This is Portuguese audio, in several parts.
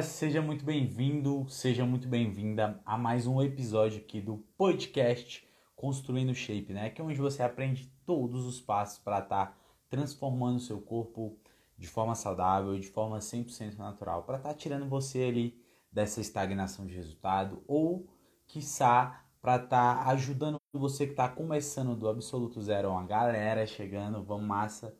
seja muito bem-vindo, seja muito bem-vinda a mais um episódio aqui do podcast Construindo Shape, né? Que é onde você aprende todos os passos para estar tá transformando o seu corpo de forma saudável, de forma 100% natural, para estar tá tirando você ali dessa estagnação de resultado ou, quiçá, para estar tá ajudando você que está começando do absoluto zero, uma galera chegando, vamos massa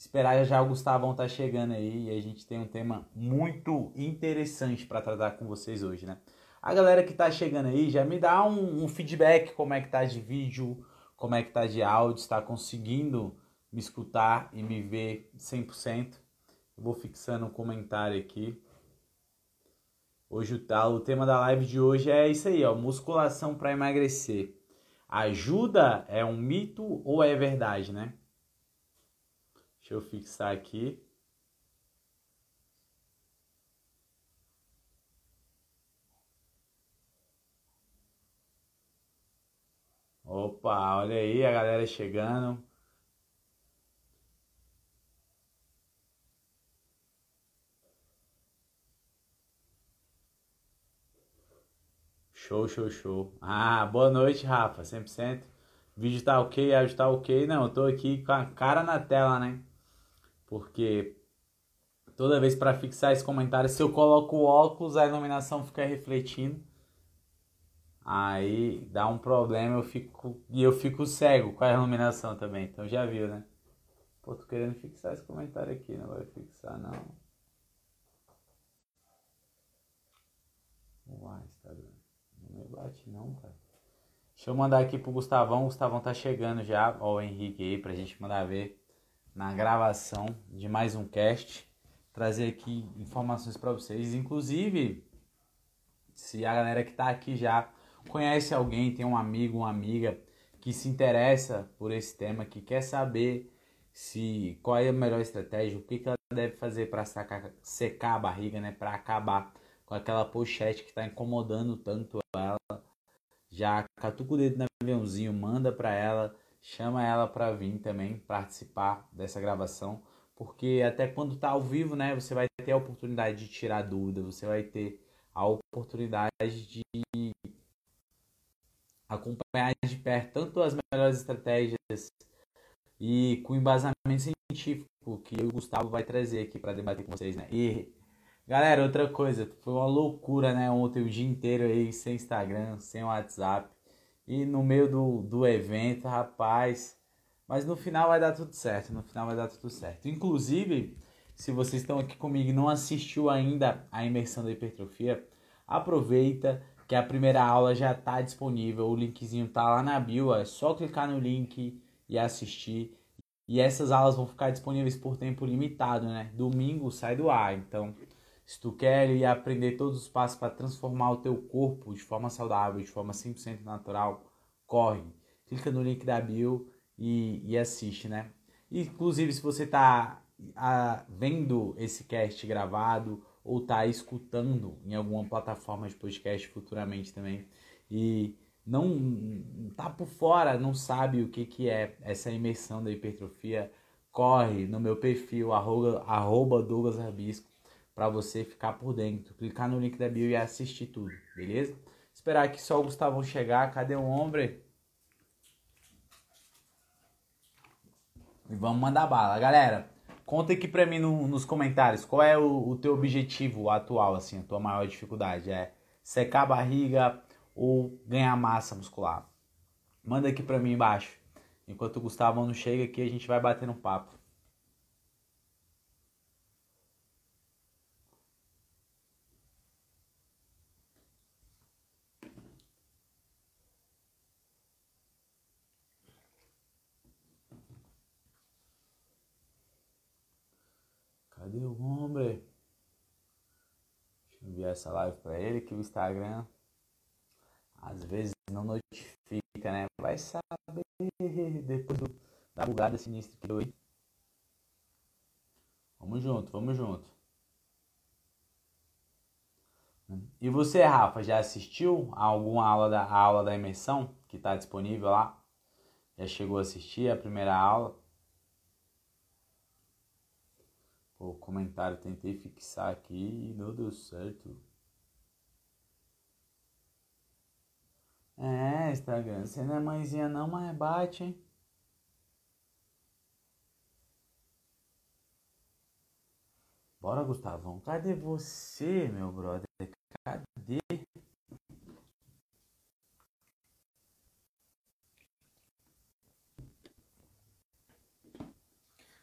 esperar já o Gustavão tá chegando aí e a gente tem um tema muito interessante para tratar com vocês hoje, né? A galera que tá chegando aí já me dá um, um, feedback como é que tá de vídeo, como é que tá de áudio, está conseguindo me escutar e me ver 100%. Eu vou fixando um comentário aqui. Hoje o, tá, o tema da live de hoje é isso aí, ó, musculação para emagrecer. Ajuda é um mito ou é verdade, né? Deixa eu fixar aqui. Opa, olha aí a galera chegando. Show, show, show. Ah, boa noite, Rafa, 100%. Vídeo tá ok, áudio tá ok. Não, eu tô aqui com a cara na tela, né? Porque toda vez para fixar esse comentário, se eu coloco o óculos, a iluminação fica refletindo. Aí dá um problema, eu fico e eu fico cego com a iluminação também. Então já viu, né? Pô, tô querendo fixar esse comentário aqui, não vai fixar não. Uai, Instagram. Não me bate não, cara. Deixa eu mandar aqui pro Gustavão. O Gustavão tá chegando já. Ó, o Henrique aí pra gente mandar ver na gravação de mais um cast, trazer aqui informações para vocês. Inclusive, se a galera que está aqui já conhece alguém, tem um amigo, uma amiga que se interessa por esse tema, que quer saber se qual é a melhor estratégia, o que, que ela deve fazer para secar a barriga, né, para acabar com aquela pochete que está incomodando tanto ela. Já catuca o dedo no aviãozinho, manda para ela chama ela para vir também participar dessa gravação, porque até quando tá ao vivo, né, você vai ter a oportunidade de tirar dúvida, você vai ter a oportunidade de acompanhar de perto tanto as melhores estratégias e com embasamento científico que o Gustavo vai trazer aqui para debater com vocês, né? E galera, outra coisa, foi uma loucura, né? Ontem o dia inteiro aí sem Instagram, sem WhatsApp e no meio do, do evento, rapaz. Mas no final vai dar tudo certo, no final vai dar tudo certo. Inclusive, se vocês estão aqui comigo e não assistiu ainda a imersão da hipertrofia, aproveita que a primeira aula já está disponível, o linkzinho tá lá na bio, é só clicar no link e assistir. E essas aulas vão ficar disponíveis por tempo limitado, né? Domingo sai do ar, então se tu quer aprender todos os passos para transformar o teu corpo de forma saudável, de forma 100% natural, corre. Clica no link da bio e, e assiste, né? Inclusive, se você está vendo esse cast gravado ou está escutando em alguma plataforma de podcast futuramente também e não tá por fora, não sabe o que, que é essa imersão da hipertrofia, corre no meu perfil arroba, arroba Douglas Rabisco para você ficar por dentro. Clicar no link da bio e assistir tudo, beleza? Esperar que só o Gustavão chegar. Cadê o homem? E vamos mandar bala. Galera, conta aqui pra mim no, nos comentários qual é o, o, teu objetivo atual, assim, a tua maior dificuldade. É secar a barriga ou ganhar massa muscular? Manda aqui pra mim embaixo. Enquanto o Gustavo não chega aqui, a gente vai bater um papo. Cadê o homem? Deixa eu enviar essa live para ele que o Instagram às vezes não notifica, né? Vai saber depois do, da bugada sinistra que deu aí. Vamos junto, vamos junto. E você, Rafa, já assistiu a alguma aula da a aula da imersão que está disponível lá? Já chegou a assistir a primeira aula? o comentário, tentei fixar aqui e não deu certo. É, Instagram, você não é mãezinha não, mas bate, hein? Bora, Gustavão. Cadê você, meu brother? Cadê?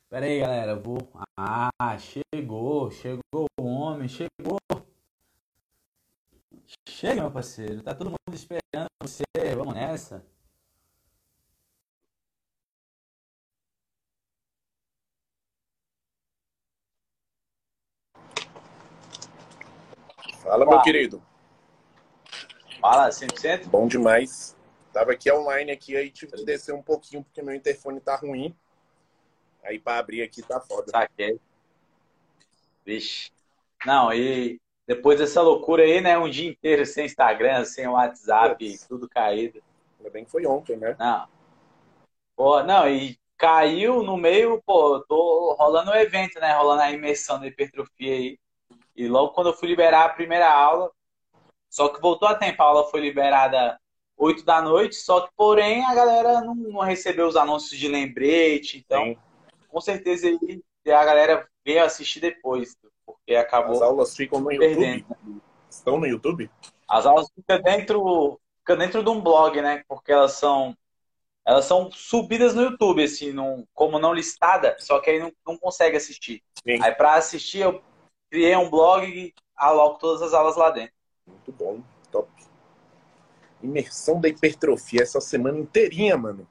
Pera aí, galera. Eu vou. Ah, chegou. Chegou o homem. Chegou. Chega, meu parceiro. Tá todo mundo esperando você. Vamos nessa. Fala, meu querido. Fala, 100%? Bom demais. Tava aqui online aqui, aí tive que descer um pouquinho porque meu interfone tá ruim. Aí para abrir aqui tá foda. Saquei. Vixe. Não, e depois dessa loucura aí, né? Um dia inteiro sem Instagram, sem WhatsApp, tudo caído. Ainda bem que foi ontem, né? Não. Pô, não, e caiu no meio, pô, tô rolando um evento, né? Rolando a imersão da hipertrofia aí. E logo quando eu fui liberar a primeira aula, só que voltou a tempo, a aula foi liberada 8 da noite, só que porém a galera não, não recebeu os anúncios de lembrete, então Sim. com certeza aí a galera veio assistir depois, porque acabou. As aulas ficam no YouTube? Estão no YouTube? As aulas ficam dentro, ficam dentro de um blog, né? Porque elas são elas são subidas no YouTube, assim, num, como não listada, só que aí não, não consegue assistir. Sim. Aí para assistir eu criei um blog e aloco todas as aulas lá dentro. Muito bom, top. Imersão da hipertrofia essa semana inteirinha, mano.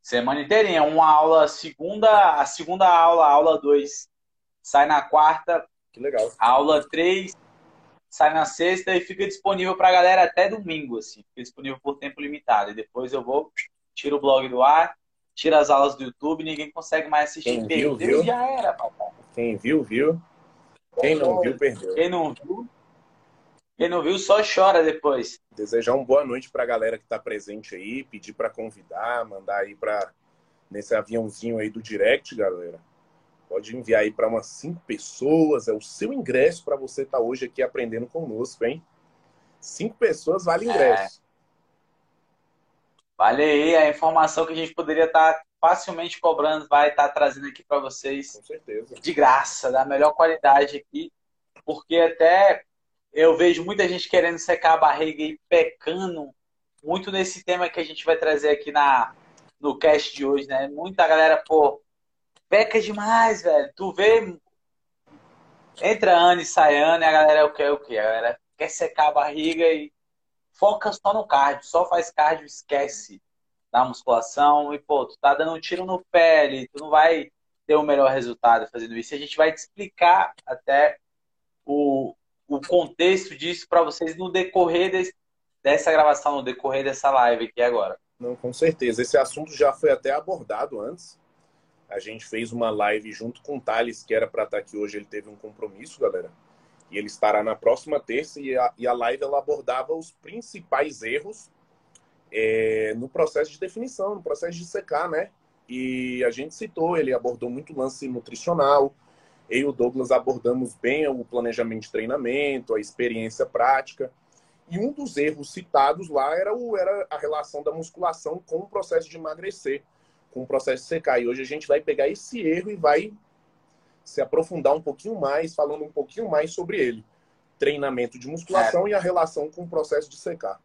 Semana inteirinha, uma aula segunda, a segunda aula, aula 2, sai na quarta. Que legal. A aula 3 sai na sexta e fica disponível pra galera até domingo, assim. Fica disponível por tempo limitado. E depois eu vou, tiro o blog do ar, tiro as aulas do YouTube, ninguém consegue mais assistir. Quem viu, viu? já era, papai. Quem viu, viu. Quem não viu, perdeu. Quem não viu, quem não viu só chora depois. Desejar uma boa noite para a galera que está presente aí, pedir para convidar, mandar aí para nesse aviãozinho aí do direct, galera. Pode enviar aí para umas cinco pessoas, é o seu ingresso para você estar tá hoje aqui aprendendo conosco, hein? Cinco pessoas vale ingresso. É. Vale aí a informação que a gente poderia estar tá facilmente cobrando, vai estar tá trazendo aqui para vocês. Com certeza. De graça, da melhor qualidade aqui. Porque até eu vejo muita gente querendo secar a barriga e pecando muito nesse tema que a gente vai trazer aqui na, no cast de hoje, né? Muita galera, pô, peca demais, velho. Tu vê. Entra ano e sai ano e a galera quer o quê? A galera quer secar a barriga e foca só no cardio, só faz cardio, esquece da musculação e, pô, tu tá dando um tiro no pé ali, tu não vai ter o melhor resultado fazendo isso. E a gente vai te explicar até o, o contexto disso para vocês no decorrer desse, dessa gravação, no decorrer dessa live aqui agora. Não, com certeza. Esse assunto já foi até abordado antes. A gente fez uma live junto com o Thales, que era para estar tá aqui hoje. Ele teve um compromisso, galera. E ele estará na próxima terça. E a, e a live ela abordava os principais erros é, no processo de definição, no processo de secar, né? E a gente citou, ele abordou muito lance nutricional. Eu e o Douglas abordamos bem o planejamento de treinamento, a experiência prática. E um dos erros citados lá era, o, era a relação da musculação com o processo de emagrecer, com o processo de secar. E hoje a gente vai pegar esse erro e vai se aprofundar um pouquinho mais, falando um pouquinho mais sobre ele. Treinamento de musculação é. e a relação com o processo de secar.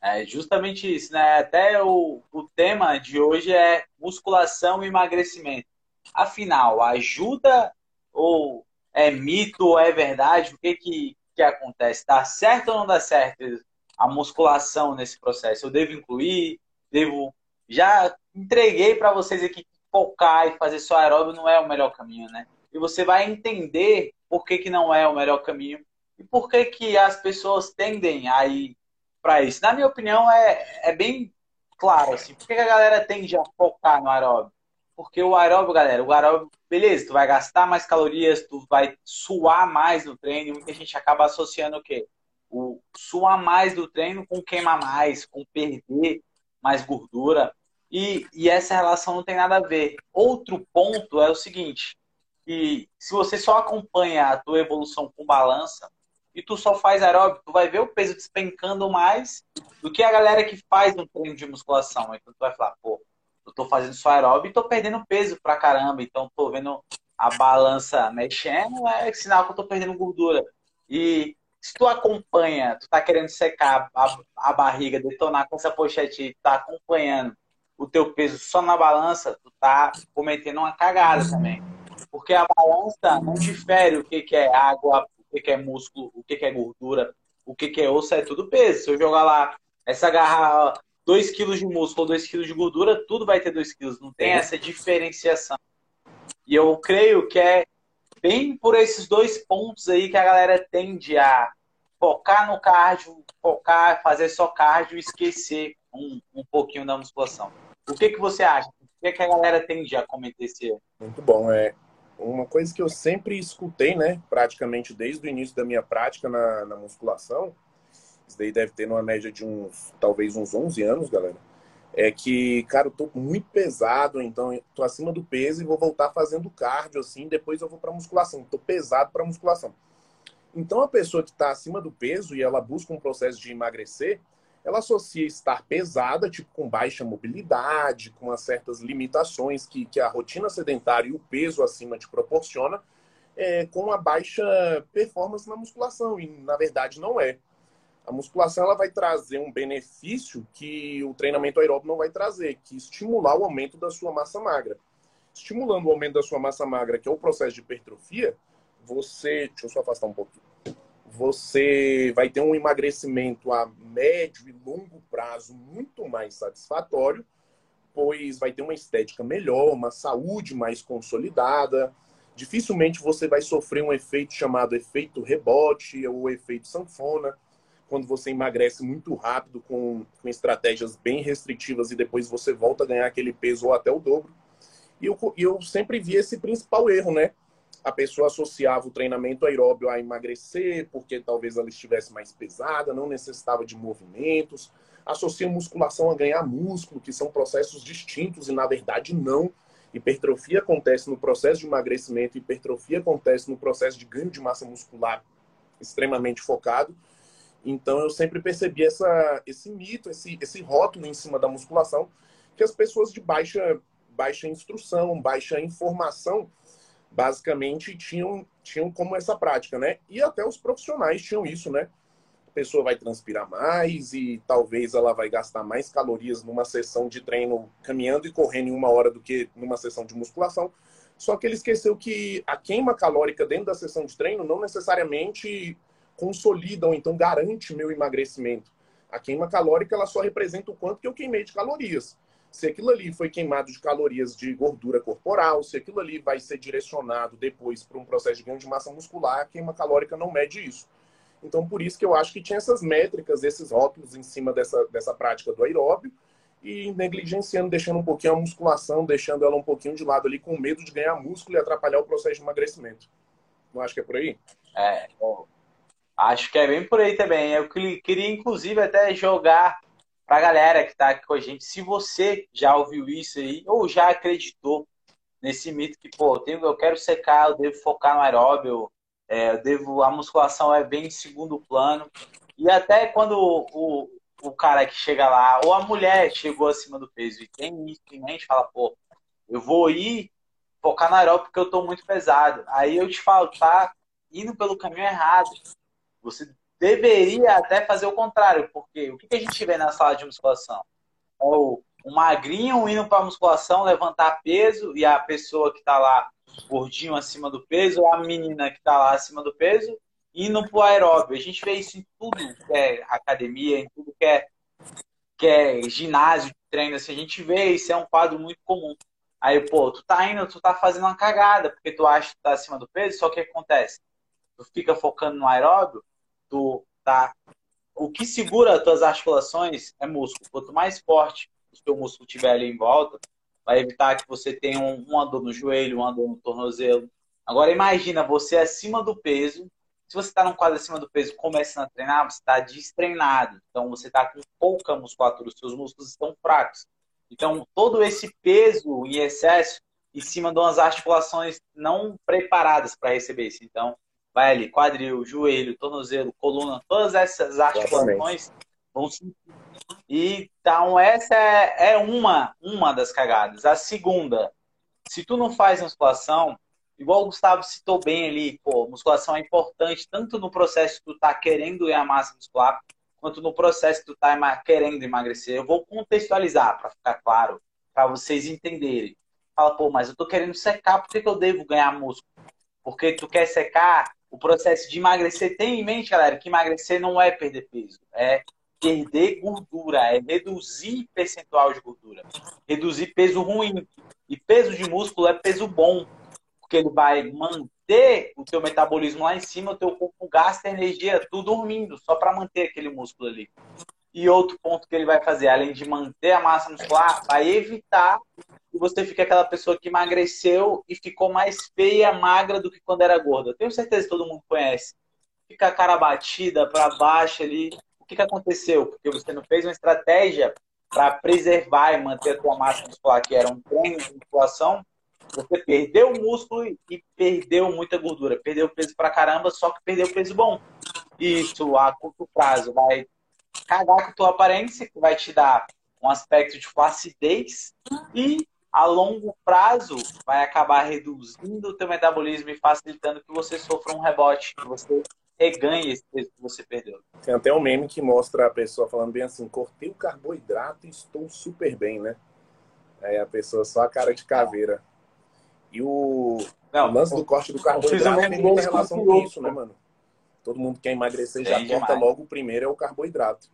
É justamente isso, né? Até o, o tema de hoje é musculação e emagrecimento. Afinal, ajuda ou é mito ou é verdade? O que que, que acontece? Dá certo ou não dá certo a musculação nesse processo? Eu devo incluir? Devo... Já entreguei para vocês aqui que focar e fazer só aeróbio não é o melhor caminho, né? E você vai entender por que, que não é o melhor caminho e por que, que as pessoas tendem a ir para isso. Na minha opinião, é, é bem claro, assim. Por que a galera tende a focar no aeróbio? Porque o aeróbio, galera, o aeróbio, beleza, tu vai gastar mais calorias, tu vai suar mais no treino, muita gente acaba associando o quê? O suar mais do treino com queimar mais, com perder mais gordura. E, e essa relação não tem nada a ver. Outro ponto é o seguinte, que se você só acompanha a tua evolução com balança e tu só faz aeróbico, tu vai ver o peso despencando mais do que a galera que faz um treino de musculação. Então tu vai falar, pô, eu tô fazendo só aeróbico e tô perdendo peso pra caramba, então tô vendo a balança mexendo, é sinal que eu tô perdendo gordura. E se tu acompanha, tu tá querendo secar a, a barriga, detonar com essa pochete e tá acompanhando o teu peso só na balança, tu tá cometendo uma cagada também. Porque a balança não difere o que, que é água, o que, que é músculo, o que, que é gordura, o que, que é osso, é tudo peso. Se eu jogar lá essa garrafa, 2 kg de músculo, 2 kg de gordura, tudo vai ter 2 kg. Não tem essa diferenciação. E eu creio que é bem por esses dois pontos aí que a galera tende a focar no cardio, focar, fazer só cardio e esquecer um, um pouquinho da musculação. O que, que você acha? O que, que a galera tende a cometer esse erro? Muito bom. É uma coisa que eu sempre escutei, né? Praticamente desde o início da minha prática na, na musculação. Isso daí deve ter numa média de uns, talvez uns 11 anos, galera é que, cara, eu tô muito pesado, então eu tô acima do peso e vou voltar fazendo cardio, assim, depois eu vou pra musculação. Tô pesado pra musculação. Então, a pessoa que está acima do peso e ela busca um processo de emagrecer, ela associa estar pesada, tipo, com baixa mobilidade, com as certas limitações que, que a rotina sedentária e o peso acima te proporciona, é, com a baixa performance na musculação. E, na verdade, não é. A musculação ela vai trazer um benefício que o treinamento aeróbico não vai trazer, que estimular o aumento da sua massa magra. Estimulando o aumento da sua massa magra, que é o processo de hipertrofia, você. Deixa eu só afastar um pouquinho. Você vai ter um emagrecimento a médio e longo prazo muito mais satisfatório, pois vai ter uma estética melhor, uma saúde mais consolidada. Dificilmente você vai sofrer um efeito chamado efeito rebote ou efeito sanfona quando você emagrece muito rápido com, com estratégias bem restritivas e depois você volta a ganhar aquele peso ou até o dobro. E eu, eu sempre vi esse principal erro, né? A pessoa associava o treinamento aeróbio a emagrecer, porque talvez ela estivesse mais pesada, não necessitava de movimentos. Associa musculação a ganhar músculo, que são processos distintos, e na verdade não. Hipertrofia acontece no processo de emagrecimento, hipertrofia acontece no processo de ganho de massa muscular extremamente focado. Então eu sempre percebi essa, esse mito, esse, esse rótulo em cima da musculação, que as pessoas de baixa, baixa instrução, baixa informação, basicamente tinham, tinham como essa prática, né? E até os profissionais tinham isso, né? A pessoa vai transpirar mais e talvez ela vai gastar mais calorias numa sessão de treino caminhando e correndo em uma hora do que numa sessão de musculação. Só que ele esqueceu que a queima calórica dentro da sessão de treino não necessariamente consolida ou então garante meu emagrecimento. A queima calórica ela só representa o quanto que eu queimei de calorias. Se aquilo ali foi queimado de calorias de gordura corporal, se aquilo ali vai ser direcionado depois para um processo de ganho de massa muscular, a queima calórica não mede isso. Então, por isso que eu acho que tinha essas métricas, esses rótulos em cima dessa, dessa prática do aeróbio e negligenciando, deixando um pouquinho a musculação, deixando ela um pouquinho de lado ali, com medo de ganhar músculo e atrapalhar o processo de emagrecimento. Não acho que é por aí? É, Acho que é bem por aí também. Eu queria, inclusive, até jogar para a galera que está aqui com a gente. Se você já ouviu isso aí, ou já acreditou nesse mito que, pô, eu, tenho, eu quero secar, eu devo focar no aeróbio, é, eu devo, a musculação é bem em segundo plano. E até quando o, o, cara que chega lá, ou a mulher chegou acima do peso e tem isso em mente, fala, pô, eu vou ir focar no aeróbio porque eu estou muito pesado. Aí eu te falo, tá indo pelo caminho errado. Você deveria até fazer o contrário, porque o que a gente vê na sala de musculação? É o, um magrinho indo para musculação levantar peso e a pessoa que está lá gordinho acima do peso, ou a menina que está lá acima do peso, indo para o aeróbio. A gente vê isso em tudo que é academia, em tudo que é, que é ginásio treino. Assim, a gente vê isso, é um quadro muito comum. Aí, pô, tu tá indo, tu tá fazendo uma cagada, porque tu acha que tá acima do peso, só que o que acontece? Tu fica focando no aeróbio, tu tá. O que segura as tuas articulações é músculo. Quanto mais forte o seu músculo tiver ali em volta, vai evitar que você tenha um, uma dor no joelho, uma dor no tornozelo. Agora imagina você acima do peso. Se você está num quadro acima do peso, começando a treinar, você está destreinado. Então você está com pouca musculatura, os seus músculos estão fracos. Então, todo esse peso em excesso em cima de umas articulações não preparadas para receber isso. Então, vai ali, quadril, joelho, tornozelo, coluna, todas essas articulações vão sentir. Então, essa é, é uma, uma das cagadas. A segunda, se tu não faz musculação, igual o Gustavo citou bem ali, pô, musculação é importante tanto no processo que tu tá querendo ganhar massa muscular, quanto no processo que tu tá querendo emagrecer. Eu vou contextualizar para ficar claro, para vocês entenderem. Fala, pô, mas eu tô querendo secar, por que, que eu devo ganhar músculo? Porque tu quer secar, o processo de emagrecer, tem em mente, galera, que emagrecer não é perder peso, é perder gordura, é reduzir percentual de gordura, reduzir peso ruim. E peso de músculo é peso bom, porque ele vai manter o teu metabolismo lá em cima, o teu corpo gasta energia tudo dormindo, só para manter aquele músculo ali. E outro ponto que ele vai fazer, além de manter a massa muscular, vai evitar que você fique aquela pessoa que emagreceu e ficou mais feia, magra do que quando era gorda. Tenho certeza que todo mundo conhece. Fica a cara batida para baixo ali. O que, que aconteceu? Porque você não fez uma estratégia para preservar e manter a tua massa muscular, que era um treino de musculação, você perdeu o músculo e perdeu muita gordura. Perdeu peso pra caramba, só que perdeu peso bom. Isso, a curto prazo, vai cagar com a tua aparência, que vai te dar um aspecto de flacidez e a longo prazo vai acabar reduzindo o teu metabolismo e facilitando que você sofra um rebote, que você reganhe esse peso que você perdeu. Tem até um meme que mostra a pessoa falando bem assim, cortei o carboidrato e estou super bem, né? Aí a pessoa só a cara de caveira. E o, Não, o lance do corte do carboidrato tem muita relação com isso, né, mano? Todo mundo quer emagrecer já corta logo o primeiro é o carboidrato.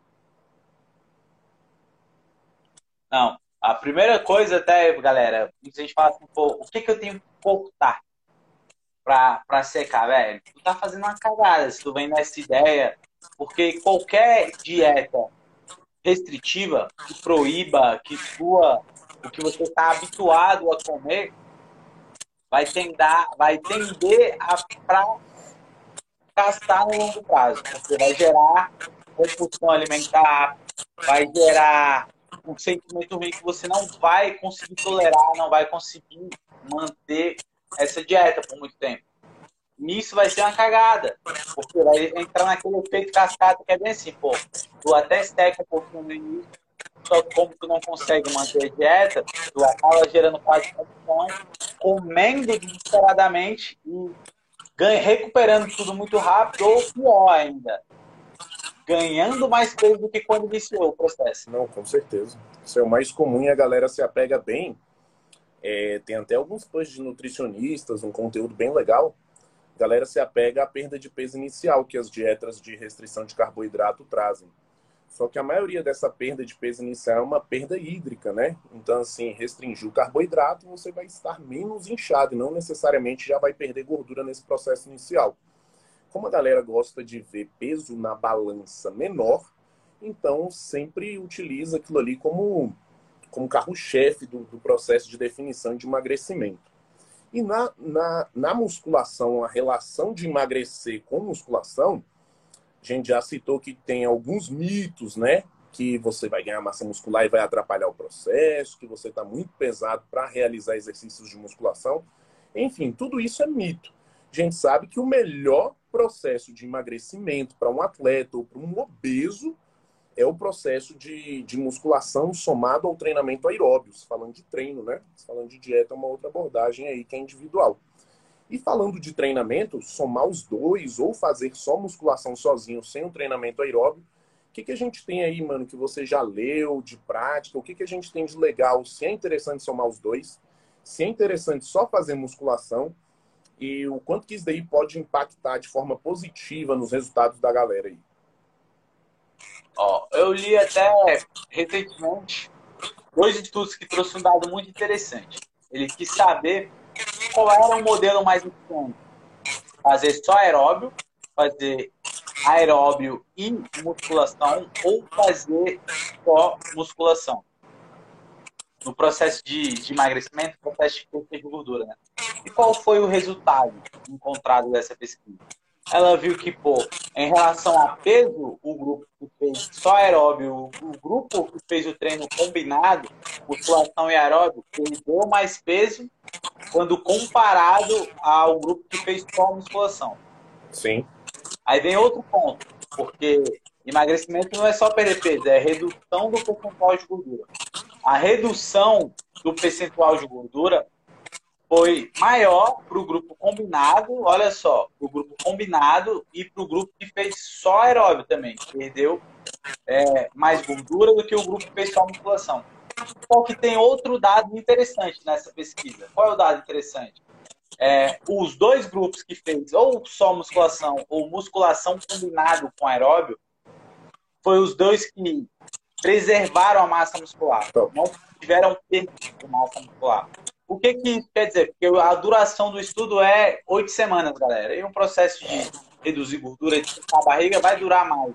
Não, a primeira coisa até, galera, a gente fala assim, pô, o que, que eu tenho que cortar pra, pra secar, velho? Tu tá fazendo uma cagada se tu vem nessa ideia, porque qualquer dieta restritiva que proíba, que sua o que você está habituado a comer, vai tender, vai tender a fracassar no longo prazo. Você vai gerar compulsão alimentar, vai gerar um sentimento ruim que você não vai conseguir tolerar, não vai conseguir manter essa dieta por muito tempo. Nisso vai ser uma cagada, porque vai entrar naquele efeito cascata que é bem assim, pô, tu até seca um pouquinho no início, só como tu não consegue manter a dieta, tu acaba gerando quase condição, comendo desesperadamente e ganha, recuperando tudo muito rápido, ou pior ainda, ganhando mais peso do que quando iniciou o processo. Não, com certeza. Isso é o mais comum e a galera se apega bem. É, tem até alguns posts de nutricionistas, um conteúdo bem legal. A galera se apega à perda de peso inicial que as dietas de restrição de carboidrato trazem. Só que a maioria dessa perda de peso inicial é uma perda hídrica, né? Então, assim, restringir o carboidrato, você vai estar menos inchado e não necessariamente já vai perder gordura nesse processo inicial. Como a galera gosta de ver peso na balança menor, então sempre utiliza aquilo ali como, como carro-chefe do, do processo de definição de emagrecimento. E na, na, na musculação, a relação de emagrecer com musculação a gente já citou que tem alguns mitos, né? Que você vai ganhar massa muscular e vai atrapalhar o processo, que você está muito pesado para realizar exercícios de musculação. Enfim, tudo isso é mito. A gente sabe que o melhor processo de emagrecimento para um atleta ou para um obeso é o processo de, de musculação somado ao treinamento aeróbio. Falando de treino, né? Falando de dieta é uma outra abordagem aí que é individual. E falando de treinamento, somar os dois ou fazer só musculação sozinho, sem um treinamento aeróbio, o que, que a gente tem aí, mano, que você já leu de prática? O que, que a gente tem de legal? Se é interessante somar os dois? Se é interessante só fazer musculação? E o quanto que isso daí pode impactar de forma positiva nos resultados da galera aí? Ó, eu li até recentemente dois estudos que trouxeram um dado muito interessante. Ele quis saber qual era o modelo mais importante? Fazer só aeróbio, fazer aeróbio e musculação ou fazer só musculação? No processo de, de emagrecimento, processo de perda de gordura. Né? E qual foi o resultado encontrado dessa pesquisa? Ela viu que, pô, em relação a peso, o grupo que fez só aeróbio, o, grupo que fez o treino combinado, musculação e aeróbio, perdeu mais peso quando comparado ao grupo que fez só musculação. Sim. Aí vem outro ponto, porque emagrecimento não é só perder peso, é redução do percentual de gordura. A redução do percentual de gordura foi maior para o grupo combinado, olha só, para o grupo combinado e para o grupo que fez só aeróbio também, perdeu é, mais gordura do que o grupo que fez só musculação. Só que tem outro dado interessante nessa pesquisa. Qual é o dado interessante? É, os dois grupos que fez ou só musculação ou musculação combinado com aeróbio, foi os dois que preservaram a massa muscular, não tiveram perda de massa muscular. O que, que isso quer dizer? Porque a duração do estudo é oito semanas, galera. E um processo de reduzir gordura de a barriga vai durar mais.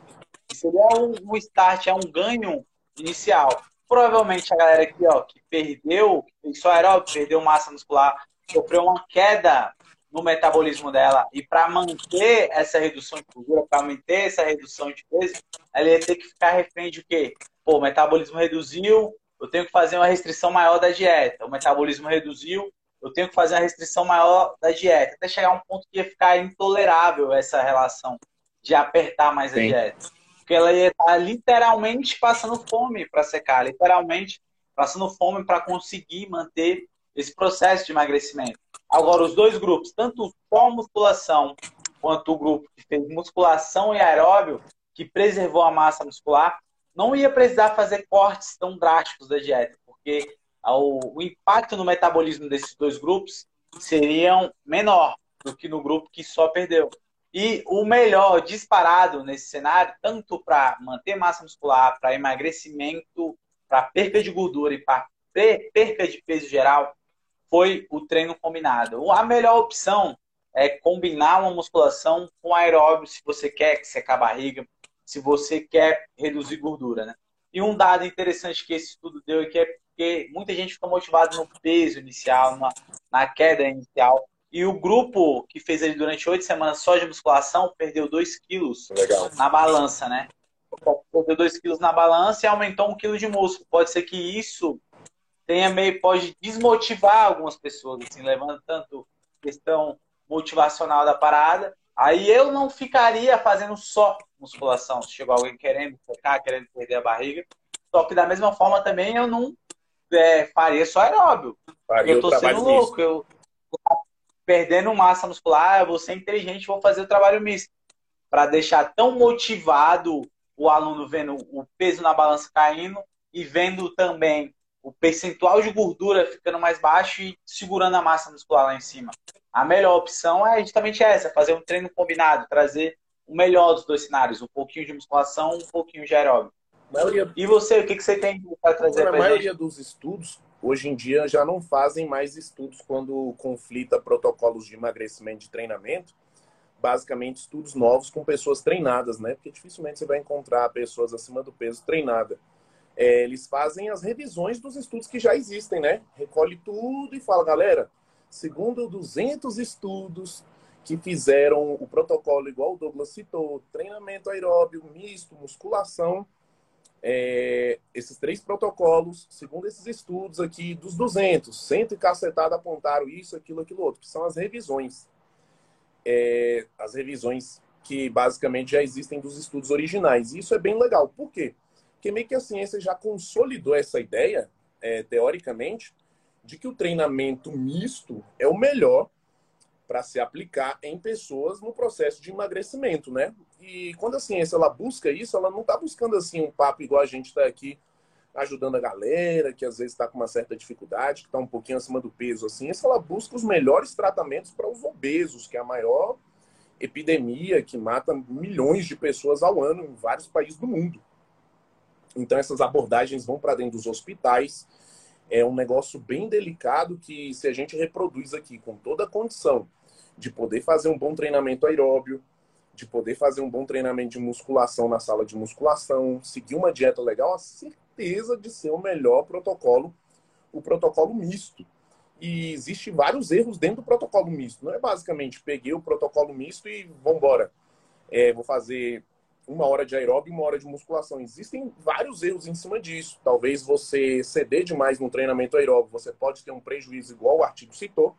Seria um, um start, é um ganho inicial. Provavelmente a galera aqui, ó, que perdeu, que fez só aeróbico, perdeu massa muscular, sofreu uma queda no metabolismo dela. E para manter essa redução de gordura, para manter essa redução de peso, ela ia ter que ficar refém de quê? Pô, o metabolismo reduziu, eu tenho que fazer uma restrição maior da dieta. O metabolismo reduziu, eu tenho que fazer uma restrição maior da dieta. Até chegar a um ponto que ia ficar intolerável essa relação de apertar mais Sim. a dieta. Porque ela ia estar literalmente passando fome para secar, literalmente passando fome para conseguir manter esse processo de emagrecimento. Agora, os dois grupos, tanto só musculação quanto o grupo que fez musculação e aeróbio, que preservou a massa muscular, não ia precisar fazer cortes tão drásticos da dieta, porque o, impacto no metabolismo desses dois grupos seriam menor do que no grupo que só perdeu. E o melhor disparado nesse cenário, tanto para manter massa muscular, para emagrecimento, para perca de gordura e para perca de peso geral, foi o treino combinado. A melhor opção é combinar uma musculação com aeróbio, se você quer secar a barriga, se você quer reduzir gordura, né? E um dado interessante que esse estudo deu é que é porque muita gente fica motivado no peso inicial, na, na queda inicial. E o grupo que fez ele durante oito semanas só de musculação perdeu 2 quilos Legal. na balança, né? Perdeu 2 quilos na balança e aumentou um quilo de músculo. Pode ser que isso tenha meio, pode desmotivar algumas pessoas, assim, levando tanto questão motivacional da parada, Aí eu não ficaria fazendo só musculação. Se chegou alguém querendo focar, querendo perder a barriga. Só que da mesma forma também eu não é, faria só aeróbio. Faria eu tô sendo louco. Eu, perdendo massa muscular, eu vou ser inteligente, vou fazer o trabalho misto. Para deixar tão motivado o aluno vendo o peso na balança caindo e vendo também o percentual de gordura ficando mais baixo e segurando a massa muscular lá em cima a melhor opção é justamente essa, fazer um treino combinado, trazer o melhor dos dois cenários, um pouquinho de musculação, um pouquinho de aeróbico. Maioria... E você, o que, que você tem para trazer para A maioria gente? dos estudos, hoje em dia, já não fazem mais estudos quando conflita protocolos de emagrecimento de treinamento, basicamente estudos novos com pessoas treinadas, né? Porque dificilmente você vai encontrar pessoas acima do peso treinada. É, eles fazem as revisões dos estudos que já existem, né? Recolhe tudo e fala, galera, segundo 200 estudos que fizeram o protocolo igual o Douglas citou, treinamento aeróbio, misto, musculação, é, esses três protocolos, segundo esses estudos aqui, dos 200, cento e cacetado apontaram isso, aquilo, aquilo outro, que são as revisões. É, as revisões que basicamente já existem dos estudos originais. E isso é bem legal. Por quê? Porque meio que a ciência já consolidou essa ideia, é, teoricamente, de que o treinamento misto é o melhor para se aplicar em pessoas no processo de emagrecimento, né? E quando a ciência ela busca isso, ela não está buscando assim um papo igual a gente está aqui ajudando a galera que às vezes está com uma certa dificuldade, que está um pouquinho acima do peso, assim. Essa ela busca os melhores tratamentos para os obesos, que é a maior epidemia que mata milhões de pessoas ao ano em vários países do mundo. Então essas abordagens vão para dentro dos hospitais é um negócio bem delicado que se a gente reproduz aqui com toda a condição de poder fazer um bom treinamento aeróbio, de poder fazer um bom treinamento de musculação na sala de musculação, seguir uma dieta legal, a certeza de ser o melhor protocolo, o protocolo misto. E existe vários erros dentro do protocolo misto. Não é basicamente peguei o protocolo misto e vamos embora. É, vou fazer uma hora de aeróbio e uma hora de musculação. Existem vários erros em cima disso. Talvez você ceder demais no treinamento aeróbio, você pode ter um prejuízo igual o artigo citou,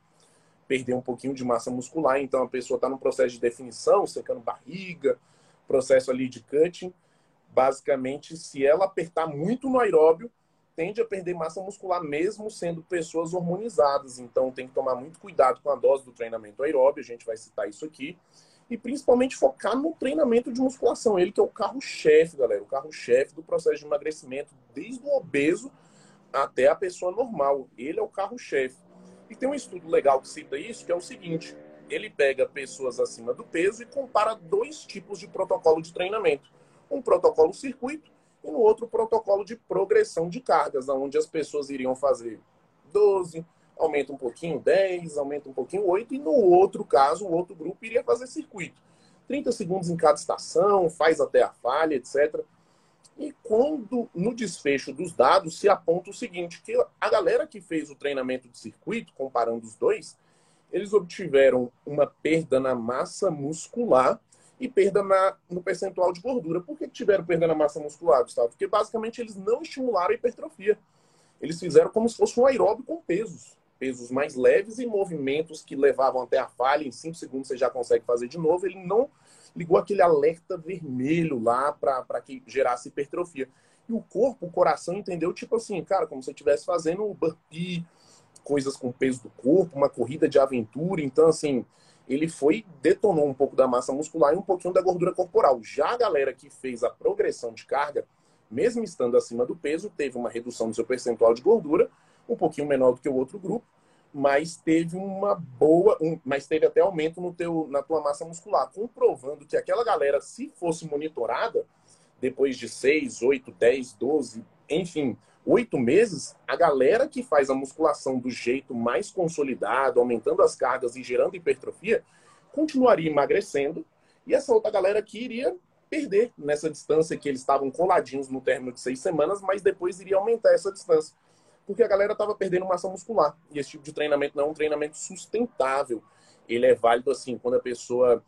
perder um pouquinho de massa muscular. Então a pessoa está no processo de definição, secando barriga, processo ali de cutting. Basicamente, se ela apertar muito no aeróbio, tende a perder massa muscular mesmo sendo pessoas hormonizadas. Então tem que tomar muito cuidado com a dose do treinamento aeróbio, a gente vai citar isso aqui. E principalmente focar no treinamento de musculação, ele que é o carro-chefe, galera, o carro-chefe do processo de emagrecimento, desde o obeso até a pessoa normal. Ele é o carro-chefe. E tem um estudo legal que cita isso, que é o seguinte: ele pega pessoas acima do peso e compara dois tipos de protocolo de treinamento. Um protocolo circuito e no outro protocolo de progressão de cargas, onde as pessoas iriam fazer 12, aumenta um pouquinho 10, aumenta um pouquinho 8, e no outro caso, o outro grupo iria fazer circuito. 30 segundos em cada estação, faz até a falha, etc. E quando no desfecho dos dados se aponta o seguinte, que a galera que fez o treinamento de circuito, comparando os dois, eles obtiveram uma perda na massa muscular e perda na, no percentual de gordura. Por que tiveram perda na massa muscular, Gustavo? Porque basicamente eles não estimularam a hipertrofia. Eles fizeram como se fosse um aeróbio com pesos. Pesos mais leves e movimentos que levavam até a falha. Em 5 segundos você já consegue fazer de novo. Ele não ligou aquele alerta vermelho lá para que gerasse hipertrofia. E o corpo, o coração entendeu, tipo assim, cara, como se estivesse fazendo um burpee, coisas com peso do corpo, uma corrida de aventura. Então, assim, ele foi, detonou um pouco da massa muscular e um pouquinho da gordura corporal. Já a galera que fez a progressão de carga, mesmo estando acima do peso, teve uma redução do seu percentual de gordura, um pouquinho menor do que o outro grupo, mas teve uma boa, um, mas teve até aumento no teu, na tua massa muscular, comprovando que aquela galera, se fosse monitorada, depois de 6, 8, 10, 12, enfim, oito meses, a galera que faz a musculação do jeito mais consolidado, aumentando as cargas e gerando hipertrofia, continuaria emagrecendo e essa outra galera que iria perder nessa distância que eles estavam coladinhos no término de seis semanas, mas depois iria aumentar essa distância. Porque a galera estava perdendo massa muscular. E esse tipo de treinamento não é um treinamento sustentável. Ele é válido assim, quando a pessoa,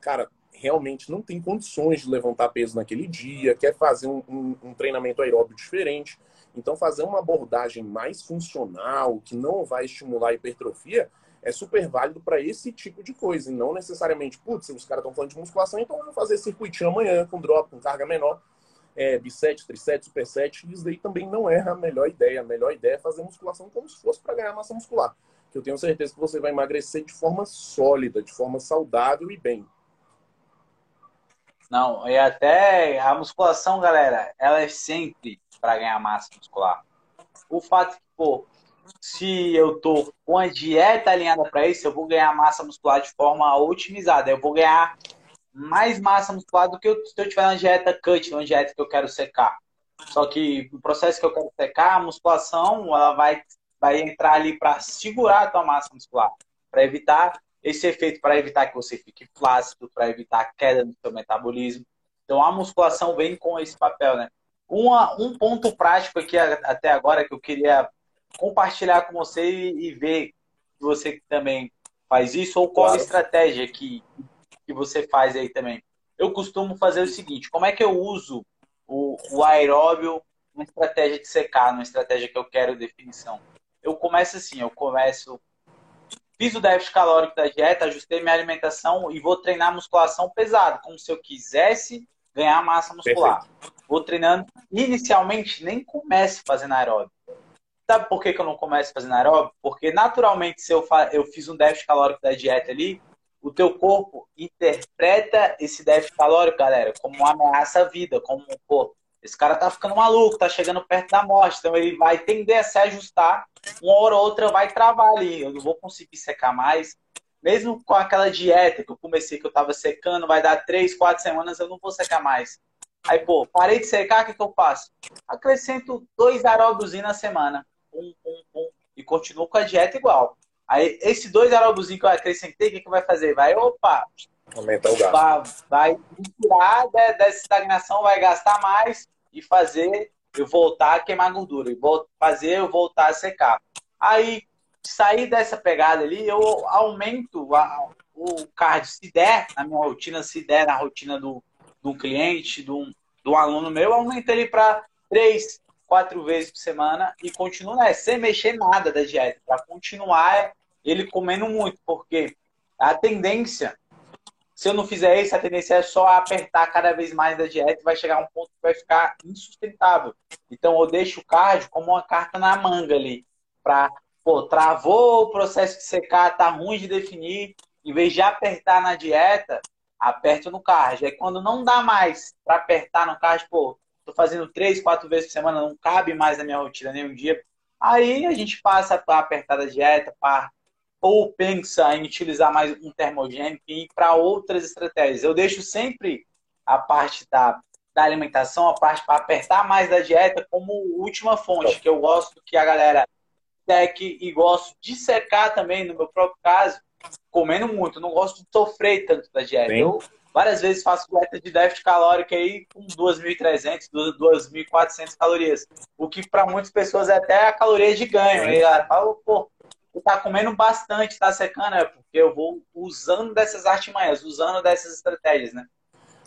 cara, realmente não tem condições de levantar peso naquele dia, quer fazer um, um, um treinamento aeróbio diferente então, fazer uma abordagem mais funcional, que não vai estimular a hipertrofia, é super válido para esse tipo de coisa. E não necessariamente, putz, os caras estão falando de musculação, então eu vou fazer circuitinho amanhã com drop, com carga menor, é, bisete, trisete, superset. Isso daí também não é a melhor ideia. A melhor ideia é fazer musculação como se fosse para ganhar massa muscular. Que eu tenho certeza que você vai emagrecer de forma sólida, de forma saudável e bem. Não, e até a musculação, galera, ela é sempre para ganhar massa muscular. O fato que, pô, se eu tô com a dieta alinhada para isso, eu vou ganhar massa muscular de forma otimizada. Eu vou ganhar mais massa muscular do que eu, se eu tiver na dieta cut, uma dieta que eu quero secar. Só que o processo que eu quero secar, a musculação, ela vai, vai entrar ali para segurar a tua massa muscular, para evitar esse efeito, para evitar que você fique flácido, para evitar a queda no seu metabolismo. Então a musculação vem com esse papel, né? Uma, um ponto prático aqui até agora que eu queria compartilhar com você e, e ver se você também faz isso ou qual claro. a estratégia que, que você faz aí também. Eu costumo fazer o seguinte: como é que eu uso o, o aeróbio numa estratégia de secar, numa estratégia que eu quero definição? Eu começo assim: eu começo fiz o déficit calórico da dieta, ajustei minha alimentação e vou treinar musculação pesado, como se eu quisesse ganhar massa muscular. Perfeito. Vou treinando. Inicialmente, nem comece fazendo aeróbio. Sabe por que, que eu não começo fazendo aeróbio? Porque, naturalmente, se eu, fa... eu fiz um déficit calórico da dieta ali, o teu corpo interpreta esse déficit calórico, galera, como uma ameaça à vida, como, pô, esse cara tá ficando maluco, tá chegando perto da morte, então ele vai tender a se ajustar, uma hora ou outra vai travar ali, eu não vou conseguir secar mais, mesmo com aquela dieta que eu comecei, que eu tava secando, vai dar três, quatro semanas, eu não vou secar mais. Aí, pô, parei de secar, o que, que eu faço? Acrescento dois aeróbios na semana. Um, um, um, e continuo com a dieta igual. Aí, esse dois aeróbios que eu acrescentei, o que, que vai fazer? Vai, opa, aumentar o gasto. Vai, vai tirar dessa estagnação, vai gastar mais e fazer eu voltar a queimar gordura. E fazer eu voltar a secar. Aí, sair dessa pegada ali, eu aumento a, o card, se der na minha rotina, se der na rotina do, do cliente, do, do aluno meu, eu aumento ele para três, quatro vezes por semana e continuo né, sem mexer nada da dieta, para continuar ele comendo muito, porque a tendência, se eu não fizer isso, a tendência é só apertar cada vez mais da dieta e vai chegar um ponto que vai ficar insustentável. Então eu deixo o cardio como uma carta na manga ali, para pô, travou o processo de secar, tá ruim de definir, em vez de apertar na dieta, aperto no cardio. Aí quando não dá mais para apertar no cardio, pô, tô fazendo três, quatro vezes por semana, não cabe mais na minha rotina nenhum dia. Aí a gente passa para apertar da dieta, para ou pensa em utilizar mais um termogênico e ir para outras estratégias. Eu deixo sempre a parte da, da alimentação, a parte para apertar mais da dieta como última fonte, que eu gosto que a galera seque e gosto de secar também, no meu próprio caso, comendo muito. Não gosto de sofrer tanto da dieta. Sim. Eu várias vezes faço dieta de déficit calórico aí com 2.300, 2.400 calorias. O que para muitas pessoas é até a caloria de ganho. Aí ela fala, pô, tá comendo bastante, tá secando, é porque eu vou usando dessas artimanhas, usando dessas estratégias, né?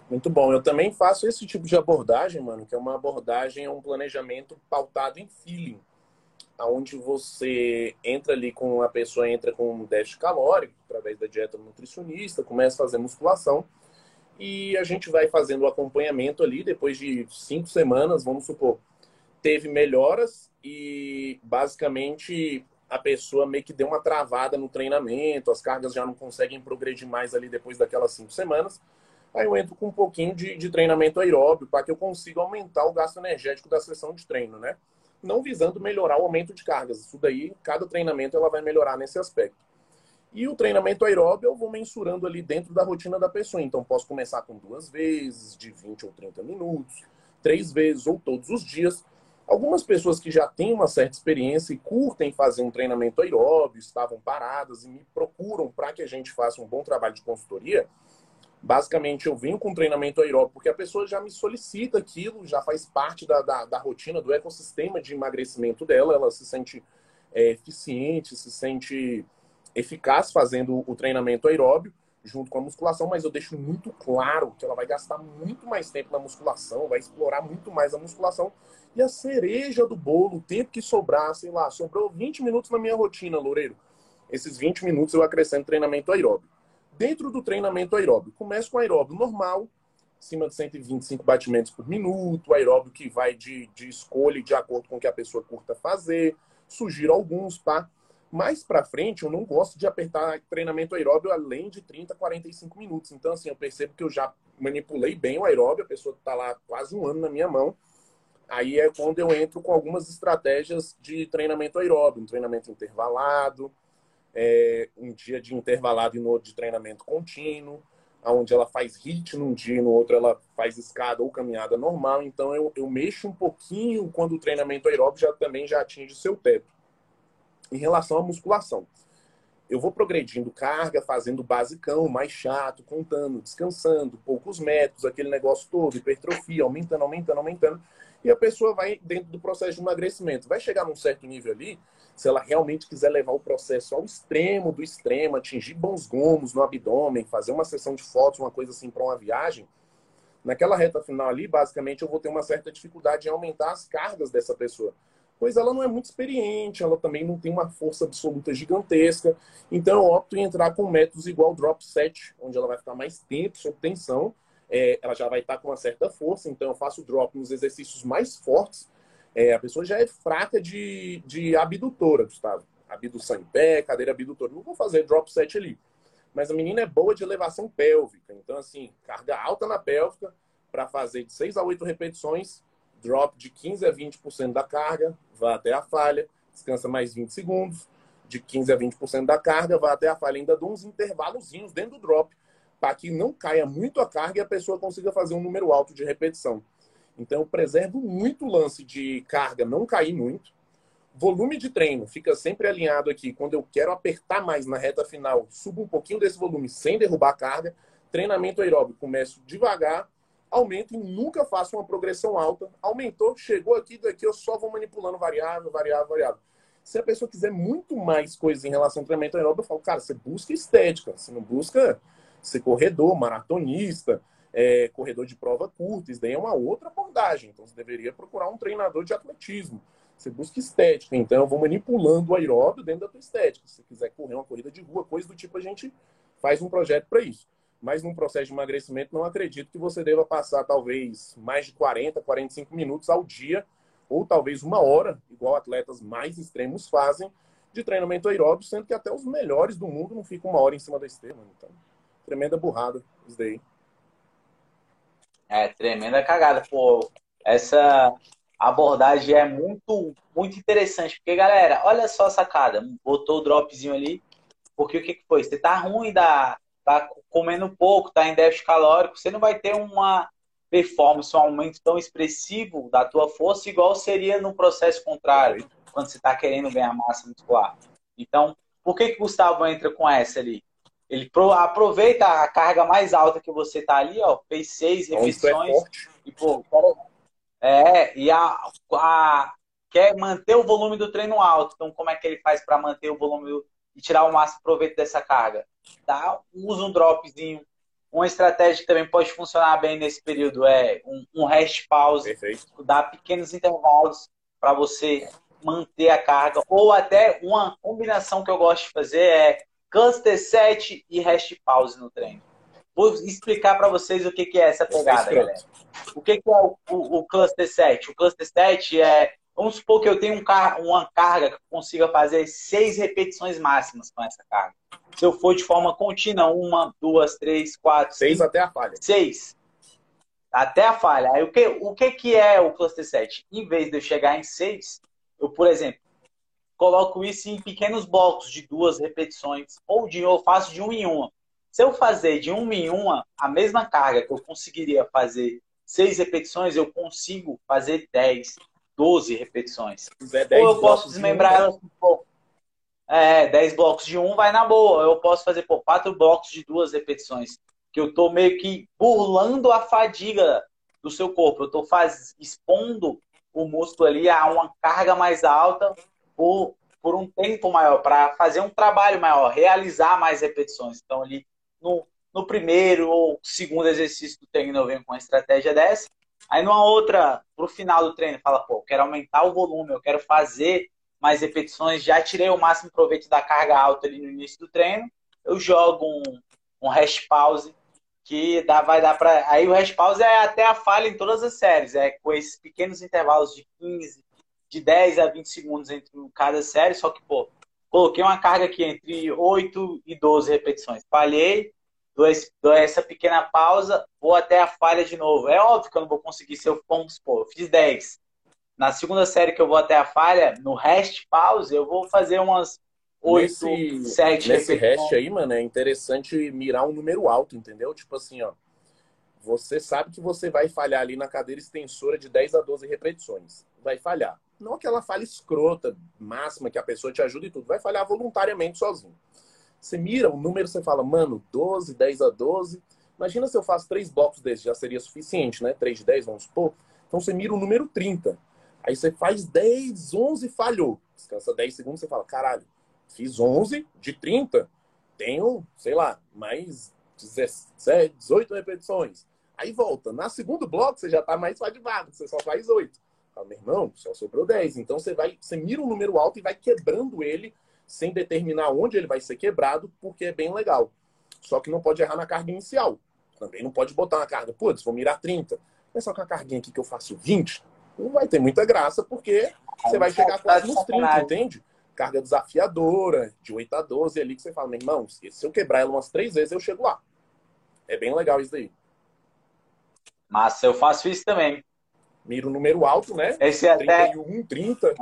Muito bom. Eu também faço esse tipo de abordagem, mano, que é uma abordagem, é um planejamento pautado em feeling onde você entra ali com a pessoa entra com um déficit calórico através da dieta nutricionista, começa a fazer musculação e a gente vai fazendo o acompanhamento ali depois de cinco semanas, vamos supor, teve melhoras e basicamente a pessoa meio que deu uma travada no treinamento, as cargas já não conseguem progredir mais ali depois daquelas cinco semanas. Aí eu entro com um pouquinho de, de treinamento aeróbio para que eu consiga aumentar o gasto energético da sessão de treino, né? não visando melhorar o aumento de cargas. Isso daí, cada treinamento ela vai melhorar nesse aspecto. E o treinamento aeróbio eu vou mensurando ali dentro da rotina da pessoa. Então, posso começar com duas vezes, de 20 ou 30 minutos, três vezes ou todos os dias. Algumas pessoas que já têm uma certa experiência e curtem fazer um treinamento aeróbio, estavam paradas e me procuram para que a gente faça um bom trabalho de consultoria, Basicamente, eu venho com treinamento aeróbico porque a pessoa já me solicita aquilo, já faz parte da, da, da rotina, do ecossistema de emagrecimento dela, ela se sente é, eficiente, se sente eficaz fazendo o treinamento aeróbio junto com a musculação, mas eu deixo muito claro que ela vai gastar muito mais tempo na musculação, vai explorar muito mais a musculação. E a cereja do bolo, o tempo que sobrar, sei lá, sobrou 20 minutos na minha rotina, Loureiro. Esses 20 minutos eu acrescento treinamento aeróbio dentro do treinamento aeróbio. Começa com aeróbio normal, acima de 125 batimentos por minuto, aeróbio que vai de, de escolha de acordo com o que a pessoa curta fazer. Sugiro alguns, tá? Mais para frente, eu não gosto de apertar treinamento aeróbio além de 30, 45 minutos. Então, assim, eu percebo que eu já manipulei bem o aeróbio, a pessoa está lá quase um ano na minha mão. Aí é quando eu entro com algumas estratégias de treinamento aeróbio, um treinamento intervalado, é, um dia de intervalado e no outro de treinamento contínuo, onde ela faz HIIT num dia e no outro ela faz escada ou caminhada normal. Então eu, eu mexo um pouquinho quando o treinamento aeróbico já também já atinge o seu teto. Em relação à musculação, eu vou progredindo carga, fazendo basicão, mais chato, contando, descansando, poucos metros, aquele negócio todo, hipertrofia, aumentando, aumentando, aumentando. E a pessoa vai dentro do processo de emagrecimento. Vai chegar num certo nível ali, se ela realmente quiser levar o processo ao extremo do extremo, atingir bons gomos no abdômen, fazer uma sessão de fotos, uma coisa assim para uma viagem, naquela reta final ali, basicamente eu vou ter uma certa dificuldade em aumentar as cargas dessa pessoa. Pois ela não é muito experiente, ela também não tem uma força absoluta gigantesca. Então eu opto em entrar com métodos igual drop set, onde ela vai ficar mais tempo sob tensão, é, ela já vai estar com uma certa força, então eu faço drop nos exercícios mais fortes, é, a pessoa já é fraca de, de abdutora, Gustavo. Abdução em pé, cadeira abdutora. Não vou fazer drop set ali. Mas a menina é boa de elevação pélvica. Então, assim, carga alta na pélvica para fazer de 6 a 8 repetições, drop de 15 a 20% da carga, vá até a falha, descansa mais 20 segundos. De 15 a 20% da carga, vá até a falha. Ainda dou uns intervalozinhos dentro do drop para que não caia muito a carga e a pessoa consiga fazer um número alto de repetição. Então, eu preservo muito o lance de carga não cair muito. Volume de treino fica sempre alinhado aqui. Quando eu quero apertar mais na reta final, subo um pouquinho desse volume sem derrubar a carga. Treinamento aeróbico, começo devagar, aumento e nunca faço uma progressão alta. Aumentou, chegou aqui, daqui eu só vou manipulando variável, variável, variável. Se a pessoa quiser muito mais coisas em relação ao treinamento aeróbico, eu falo, cara, você busca estética, você não busca ser corredor, maratonista, é, corredor de prova curta, isso daí é uma outra abordagem. Então, você deveria procurar um treinador de atletismo. Você busca estética, então eu vou manipulando o aeróbio dentro da tua estética. Se você quiser correr uma corrida de rua, coisa do tipo, a gente faz um projeto para isso. Mas num processo de emagrecimento, não acredito que você deva passar talvez mais de 40, 45 minutos ao dia, ou talvez uma hora, igual atletas mais extremos fazem, de treinamento aeróbico, sendo que até os melhores do mundo não ficam uma hora em cima da esteira. Então, tremenda burrada isso daí. É, tremenda cagada. Pô, essa abordagem é muito, muito interessante. Porque, galera, olha só a sacada. Botou o dropzinho ali. Porque o que, que foi? Você tá ruim, da, tá comendo pouco, tá em déficit calórico. Você não vai ter uma performance, um aumento tão expressivo da tua força, igual seria no processo contrário, quando você está querendo ganhar massa muscular. Então, por que, que o Gustavo entra com essa ali? Ele aproveita a carga mais alta que você tá ali, ó, fez seis é repetições. É e, pô, é, e a, a, quer manter o volume do treino alto. Então, como é que ele faz para manter o volume do, e tirar o máximo proveito dessa carga? Tá? Usa um dropzinho. Uma estratégia que também pode funcionar bem nesse período é um, um rest pause, Perfeito. dar pequenos intervalos para você manter a carga, ou até uma combinação que eu gosto de fazer é cluster set e rest pause no treino. Vou explicar para vocês o que, que é essa pegada, galera. O que, que é o, o, o, cluster set? O cluster set é, vamos supor que eu tenho um car uma carga que consiga fazer seis repetições máximas com essa carga. Se eu for de forma contínua, uma, duas, três, quatro, seis cinco, até a falha. Seis. Até a falha. Aí o que, o que, que é o cluster set? Em vez de eu chegar em seis, eu, por exemplo, coloco isso em pequenos blocos de duas repetições, ou de eu faço de uma em uma. Se eu fazer de uma em uma a mesma carga que eu conseguiria fazer seis repetições, eu consigo fazer 10, 12 repetições. ou eu posso desmembrar de um, elas um pouco. É, 10 blocos de um vai na boa. Eu posso fazer por quatro blocos de duas repetições. Que eu tô meio que burlando a fadiga do seu corpo. Eu tô faz... expondo o músculo ali a uma carga mais alta por, por um tempo maior, para fazer um trabalho maior, realizar mais repetições. Então, ali no, no primeiro ou segundo exercício do treino, eu venho com uma estratégia dessa. Aí, numa outra, pro final do treino, fala, pô, quero aumentar o volume, eu quero fazer mais repetições, já tirei o máximo proveito da carga alta ali no início do treino, eu jogo um, um rest pause que dá, vai dar para aí o rest pause é até a falha em todas as séries, é com esses pequenos intervalos de 15, de 10 a 20 segundos entre cada série, só que, pô, coloquei uma carga aqui entre 8 e 12 repetições. Falhei, dou, dou essa pequena pausa, vou até a falha de novo. É óbvio que eu não vou conseguir se eu, vamos supor, eu fiz 10. Na segunda série que eu vou até a falha, no rest pause, eu vou fazer umas 8, nesse, 7 Nesse rest aí, mano, é interessante mirar um número alto, entendeu? Tipo assim, ó. Você sabe que você vai falhar ali na cadeira extensora de 10 a 12 repetições. Vai falhar. Não aquela falha escrota, máxima, que a pessoa te ajuda e tudo. Vai falhar voluntariamente sozinho. Você mira o número, você fala, mano, 12, 10 a 12. Imagina se eu faço três blocos desses, já seria suficiente, né? 3 de 10, vamos supor. Então você mira o número 30. Aí você faz 10, 11, falhou. Descansa 10 segundos, você fala, caralho, fiz 11 de 30. Tenho, sei lá, mais 17, 18 repetições. Aí volta. Na segundo bloco, você já tá mais fadivado, você só faz 8. Fala, meu irmão, só sobrou 10. Então você vai, você mira um número alto e vai quebrando ele sem determinar onde ele vai ser quebrado, porque é bem legal. Só que não pode errar na carga inicial. Também não pode botar uma carga, putz, vou mirar 30. Mas só com a carguinha aqui que eu faço 20, não vai ter muita graça, porque você vai chegar quase nos 30, entende? Carga desafiadora, de 8 a 12, ali que você fala, meu irmão, se eu quebrar ela umas três vezes, eu chego lá. É bem legal isso daí. Mas eu faço isso também mira o um número alto, né? Esse é 31, 30, é.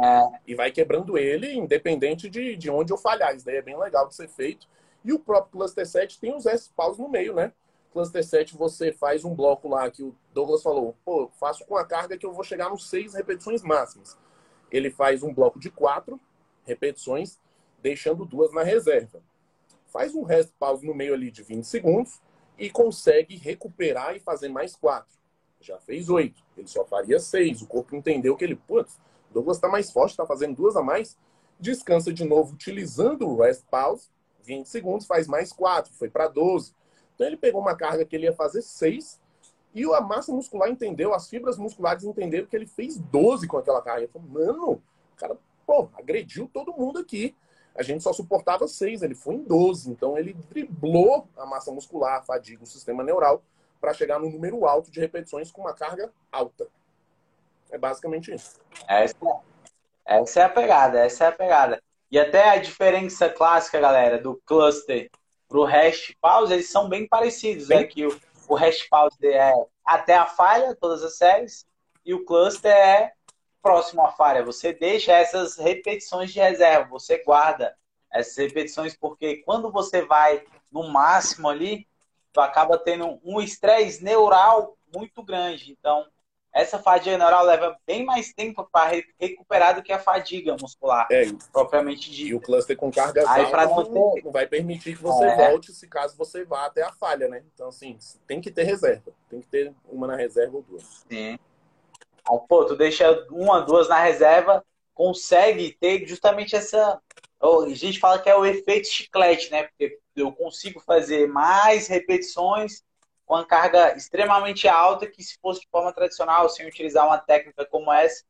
e vai quebrando ele, independente de, de onde eu falhar. Isso daí é bem legal de ser feito. E o próprio Cluster 7 tem os S-Paus no meio, né? Cluster 7 você faz um bloco lá que o Douglas falou, pô, faço com a carga que eu vou chegar nos seis repetições máximas. Ele faz um bloco de quatro repetições, deixando duas na reserva. Faz um rest pause no meio ali de 20 segundos e consegue recuperar e fazer mais quatro já fez oito. Ele só faria seis. O corpo entendeu que ele, putz, Douglas está mais forte, está fazendo duas a mais. descansa de novo utilizando o rest pause, 20 segundos, faz mais 4, foi para 12. Então ele pegou uma carga que ele ia fazer 6 e a massa muscular entendeu, as fibras musculares entenderam que ele fez 12 com aquela carga. Falei, mano, o cara, pô, agrediu todo mundo aqui. A gente só suportava 6, ele foi em 12. Então ele driblou a massa muscular, a fadiga, o sistema neural, para chegar no número alto de repetições com uma carga alta. É basicamente isso. Essa, essa é a pegada, essa é a pegada. E até a diferença clássica, galera, do cluster pro rest pause, eles são bem parecidos. É que o, o hash pause é até a falha, todas as séries, e o cluster é próximo à falha. Você deixa essas repetições de reserva, você guarda essas repetições, porque quando você vai no máximo ali, tu acaba tendo um estresse neural muito grande. Então, essa fadiga neural leva bem mais tempo para recuperar do que a fadiga muscular, é, propriamente dita. E o cluster com carga Aí, alta não, não, não, vai permitir que você é. volte se caso você vá até a falha, né? Então, assim, tem que ter reserva. Tem que ter uma na reserva ou duas. Sim. Aí, pô, tu deixa uma, duas na reserva, consegue ter justamente essa... A gente fala que é o efeito chiclete, né? Porque eu consigo fazer mais repetições com uma carga extremamente alta que se fosse de forma tradicional, sem utilizar uma técnica como essa,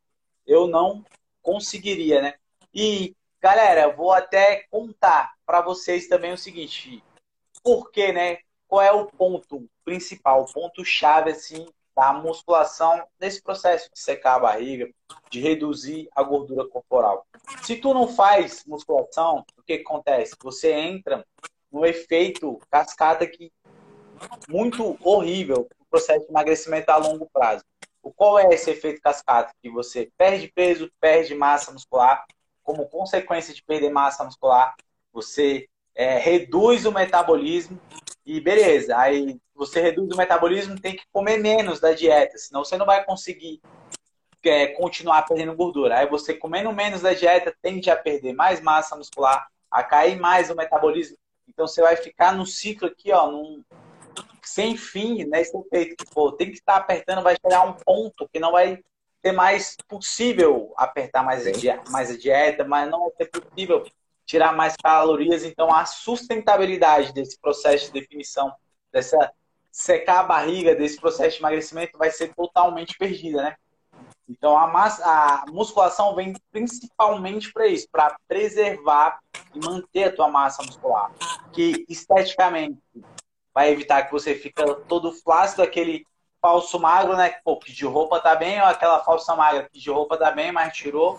eu não conseguiria, né? E, galera, vou até contar para vocês também o seguinte, por que, né? Qual é o ponto principal, o ponto chave, assim, da musculação nesse processo de secar a barriga, de reduzir a gordura corporal. Se tu não faz musculação, o que acontece? Você entra no efeito cascata que muito horrível o processo de emagrecimento a longo prazo. O qual é esse efeito cascata? Que você perde peso, perde massa muscular, como consequência de perder massa muscular, você é, reduz o metabolismo e beleza. Aí você reduz o metabolismo, tem que comer menos da dieta, senão você não vai conseguir é, continuar perdendo gordura. Aí você comendo menos da dieta tende a perder mais massa muscular, a cair mais o metabolismo. Então você vai ficar no ciclo aqui, ó, num, sem fim, né? Esse efeito que pô, tem que estar apertando, vai chegar um ponto que não vai ser mais possível apertar mais a, dieta, mais a dieta, mas não vai ser possível tirar mais calorias. Então, a sustentabilidade desse processo de definição, dessa secar a barriga, desse processo de emagrecimento, vai ser totalmente perdida, né? Então, a, massa, a musculação vem principalmente para isso, para preservar e manter a tua massa muscular, que esteticamente vai evitar que você fica todo flácido, aquele falso magro, né? Pô, que de roupa tá bem, ou aquela falsa magra que de roupa tá bem, mas tirou,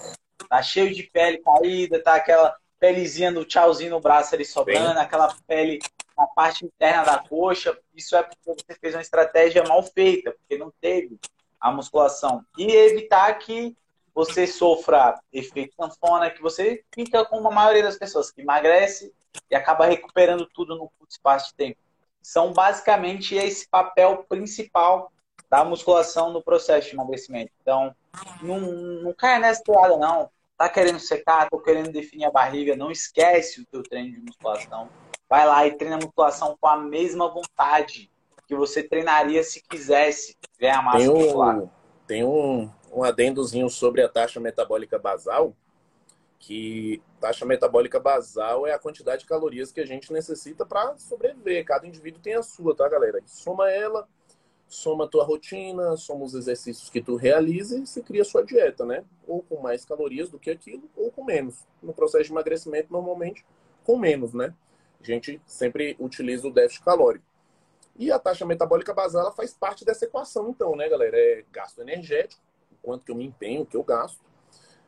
tá cheio de pele caída, tá aquela pelezinha do tchauzinho no braço ali sobrando, bem. aquela pele na parte interna da coxa. Isso é porque você fez uma estratégia mal feita, porque não teve a musculação. E evitar que você sofra efeito sanfona, que você fica com a maioria das pessoas que emagrece e acaba recuperando tudo no curto espaço de tempo são basicamente esse papel principal da musculação no processo de emagrecimento. Então, não, não caia nessa toada, não. Tá querendo secar, tô querendo definir a barriga, não esquece o teu treino de musculação. Vai lá e treina musculação com a mesma vontade que você treinaria se quisesse ganhar massa tem um, muscular. Tem um, um adendozinho sobre a taxa metabólica basal, que taxa metabólica basal é a quantidade de calorias que a gente necessita para sobreviver. Cada indivíduo tem a sua, tá, galera? Soma ela, soma a tua rotina, soma os exercícios que tu realiza e você cria a sua dieta, né? Ou com mais calorias do que aquilo, ou com menos. No processo de emagrecimento, normalmente, com menos, né? A gente sempre utiliza o déficit calórico. E a taxa metabólica basal ela faz parte dessa equação, então, né, galera? É gasto energético, o quanto que eu me empenho, o que eu gasto,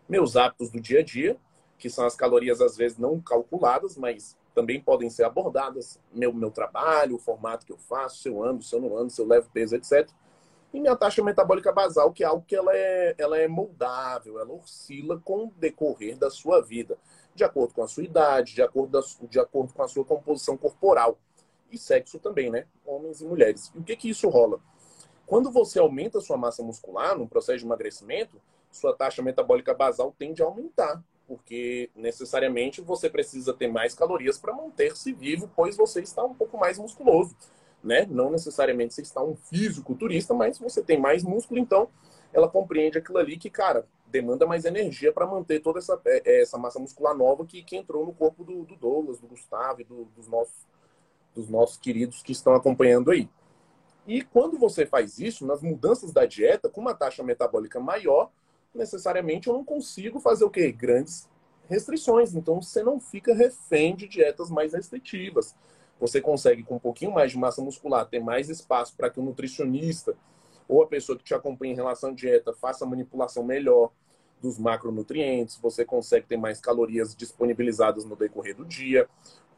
meus hábitos do dia a dia, que são as calorias às vezes não calculadas, mas também podem ser abordadas. Meu, meu trabalho, o formato que eu faço, se eu ando, se eu não ando, se eu levo peso, etc. E minha taxa metabólica basal, que é algo que ela é, ela é moldável, ela oscila com o decorrer da sua vida, de acordo com a sua idade, de acordo, da, de acordo com a sua composição corporal. E sexo também, né? Homens e mulheres. E o que que isso rola? Quando você aumenta a sua massa muscular no processo de emagrecimento, sua taxa metabólica basal tende a aumentar porque necessariamente você precisa ter mais calorias para manter-se vivo, pois você está um pouco mais musculoso, né? Não necessariamente você está um fisiculturista, mas você tem mais músculo, então ela compreende aquilo ali que, cara, demanda mais energia para manter toda essa, é, é, essa massa muscular nova que, que entrou no corpo do, do Douglas, do Gustavo e do, dos, nossos, dos nossos queridos que estão acompanhando aí. E quando você faz isso, nas mudanças da dieta, com uma taxa metabólica maior, necessariamente eu não consigo fazer o quê? Grandes restrições. Então você não fica refém de dietas mais restritivas. Você consegue, com um pouquinho mais de massa muscular, ter mais espaço para que o nutricionista ou a pessoa que te acompanha em relação à dieta faça a manipulação melhor dos macronutrientes, você consegue ter mais calorias disponibilizadas no decorrer do dia,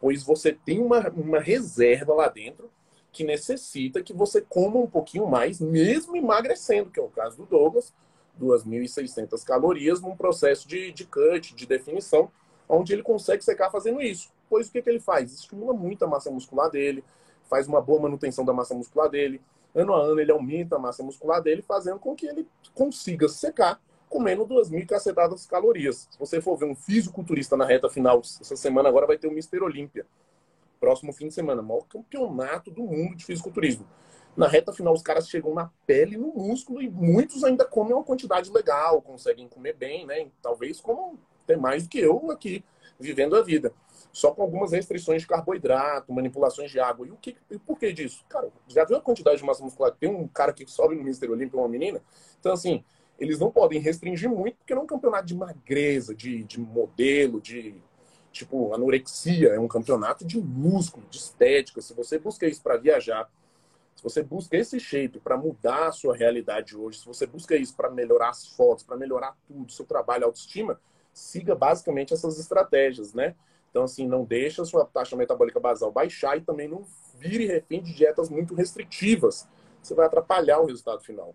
pois você tem uma, uma reserva lá dentro que necessita que você coma um pouquinho mais, mesmo emagrecendo, que é o caso do Douglas, 2.600 calorias num processo de, de cut, de definição, onde ele consegue secar fazendo isso. Pois o que, que ele faz? Estimula muito a massa muscular dele, faz uma boa manutenção da massa muscular dele. Ano a ano ele aumenta a massa muscular dele, fazendo com que ele consiga secar comendo 2.000 cacetadas calorias. Se você for ver um fisiculturista na reta final, essa semana agora vai ter o Mr. Olímpia. Próximo fim de semana, maior campeonato do mundo de fisiculturismo. Na reta final, os caras chegam na pele no músculo e muitos ainda comem uma quantidade legal, conseguem comer bem, né? Talvez como até mais do que eu aqui, vivendo a vida. Só com algumas restrições de carboidrato, manipulações de água. E o que e por que disso? Cara, já viu a quantidade de massa muscular? Tem um cara que sobe no Mister Olímpico, uma menina. Então, assim, eles não podem restringir muito, porque não é um campeonato de magreza, de, de modelo, de tipo anorexia. É um campeonato de músculo, de estética. Se você busca isso para viajar, se você busca esse shape para mudar a sua realidade hoje, se você busca isso para melhorar as fotos, para melhorar tudo, seu trabalho, autoestima, siga basicamente essas estratégias, né? Então, assim, não deixa a sua taxa metabólica basal baixar e também não vire refém de dietas muito restritivas. Você vai atrapalhar o resultado final.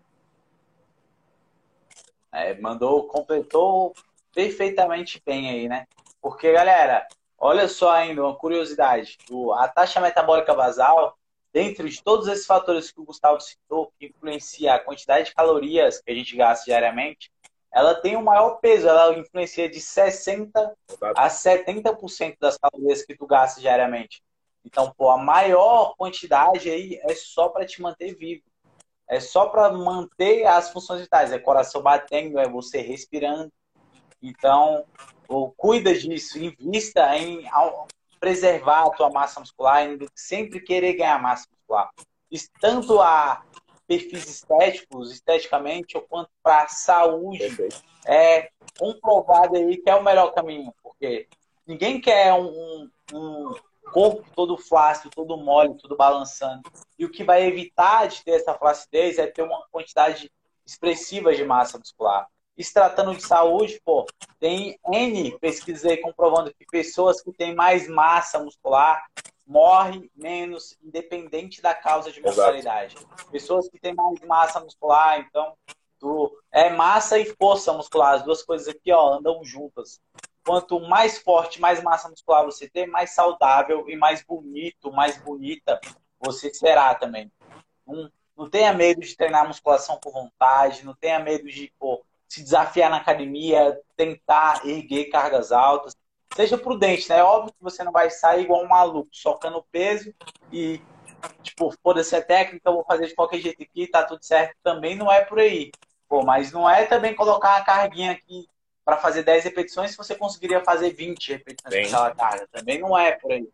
É, mandou, completou perfeitamente bem aí, né? Porque, galera, olha só ainda uma curiosidade. A taxa metabólica basal, dentro de todos esses fatores que o Gustavo citou, que influencia a quantidade de calorias que a gente gasta diariamente, ela tem o maior peso, ela influencia de 60% a 70% das calorias que tu gasta diariamente. Então, pô, a maior quantidade aí é só para te manter vivo. É só para manter as funções vitais. É coração batendo, é você respirando. Então, pô, cuida disso, invista em preservar a tua massa muscular, em sempre querer ganhar massa muscular. Tanto a perfis estéticos, esteticamente, ou quanto para saúde, Perfeito. é comprovado aí que é o melhor caminho, porque ninguém quer um, um corpo todo flácido, todo mole, todo balançando. E o que vai evitar de ter essa flacidez é ter uma quantidade expressiva de massa muscular. E se tratando de saúde, pô, tem N pesquisas aí comprovando que pessoas que têm mais massa muscular morre menos, independente da causa de mortalidade. Exato. Pessoas que têm mais massa muscular, então, tu, é massa e força muscular, as duas coisas aqui, ó, andam juntas. Quanto mais forte, mais massa muscular você tem, mais saudável e mais bonito, mais bonita você será também. Não, não tenha medo de treinar musculação por vontade, não tenha medo de pô, se desafiar na academia, tentar erguer cargas altas seja prudente, né? É óbvio que você não vai sair igual um maluco, socando peso e, tipo, foda-se a técnica, eu vou fazer de qualquer jeito aqui, tá tudo certo. Também não é por aí. Pô, mas não é também colocar uma carguinha aqui para fazer 10 repetições se você conseguiria fazer 20 repetições com aquela carga. Também não é por aí.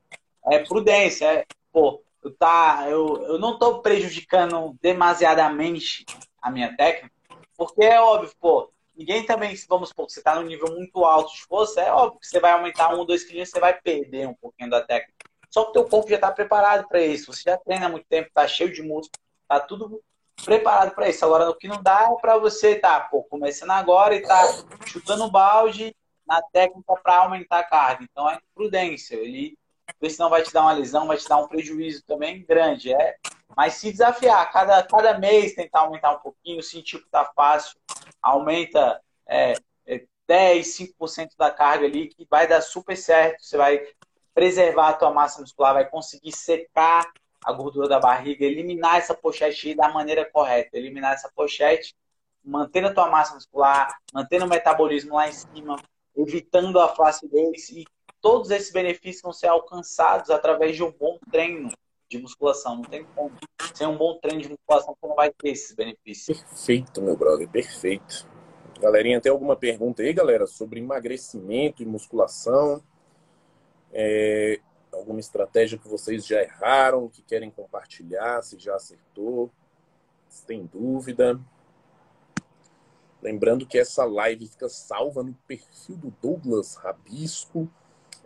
É prudência, é, pô, eu, tá, eu, eu não tô prejudicando demasiadamente a minha técnica, porque é óbvio, pô, Ninguém também, vamos supor, você está num nível muito alto de força, é óbvio que você vai aumentar um, dois quilos, você vai perder um pouquinho da técnica. Só que o teu corpo já está preparado para isso. Você já treina há muito tempo, está cheio de músculo, está tudo preparado para isso. Agora, o que não dá é para você tá, pô, começando agora e tá chutando balde na técnica para aumentar a carga. Então é prudência. Ele, porque senão vai te dar uma lesão, vai te dar um prejuízo também grande. É, mas se desafiar, cada, cada mês tentar aumentar um pouquinho, sentir que tá fácil, aumenta é, é 10, 5% da carga ali, que vai dar super certo. Você vai preservar a tua massa muscular, vai conseguir secar a gordura da barriga, eliminar essa pochete da maneira correta, eliminar essa pochete, mantendo a tua massa muscular, mantendo o metabolismo lá em cima, evitando a flacidez e todos esses benefícios vão ser alcançados através de um bom treino de musculação. Não tem como. Sem um bom treino de musculação, você não vai ter esses benefícios. Perfeito, meu brother, perfeito. Galerinha, tem alguma pergunta aí, galera, sobre emagrecimento e musculação? É, alguma estratégia que vocês já erraram, que querem compartilhar, se já acertou, se tem dúvida? Lembrando que essa live fica salva no perfil do Douglas Rabisco.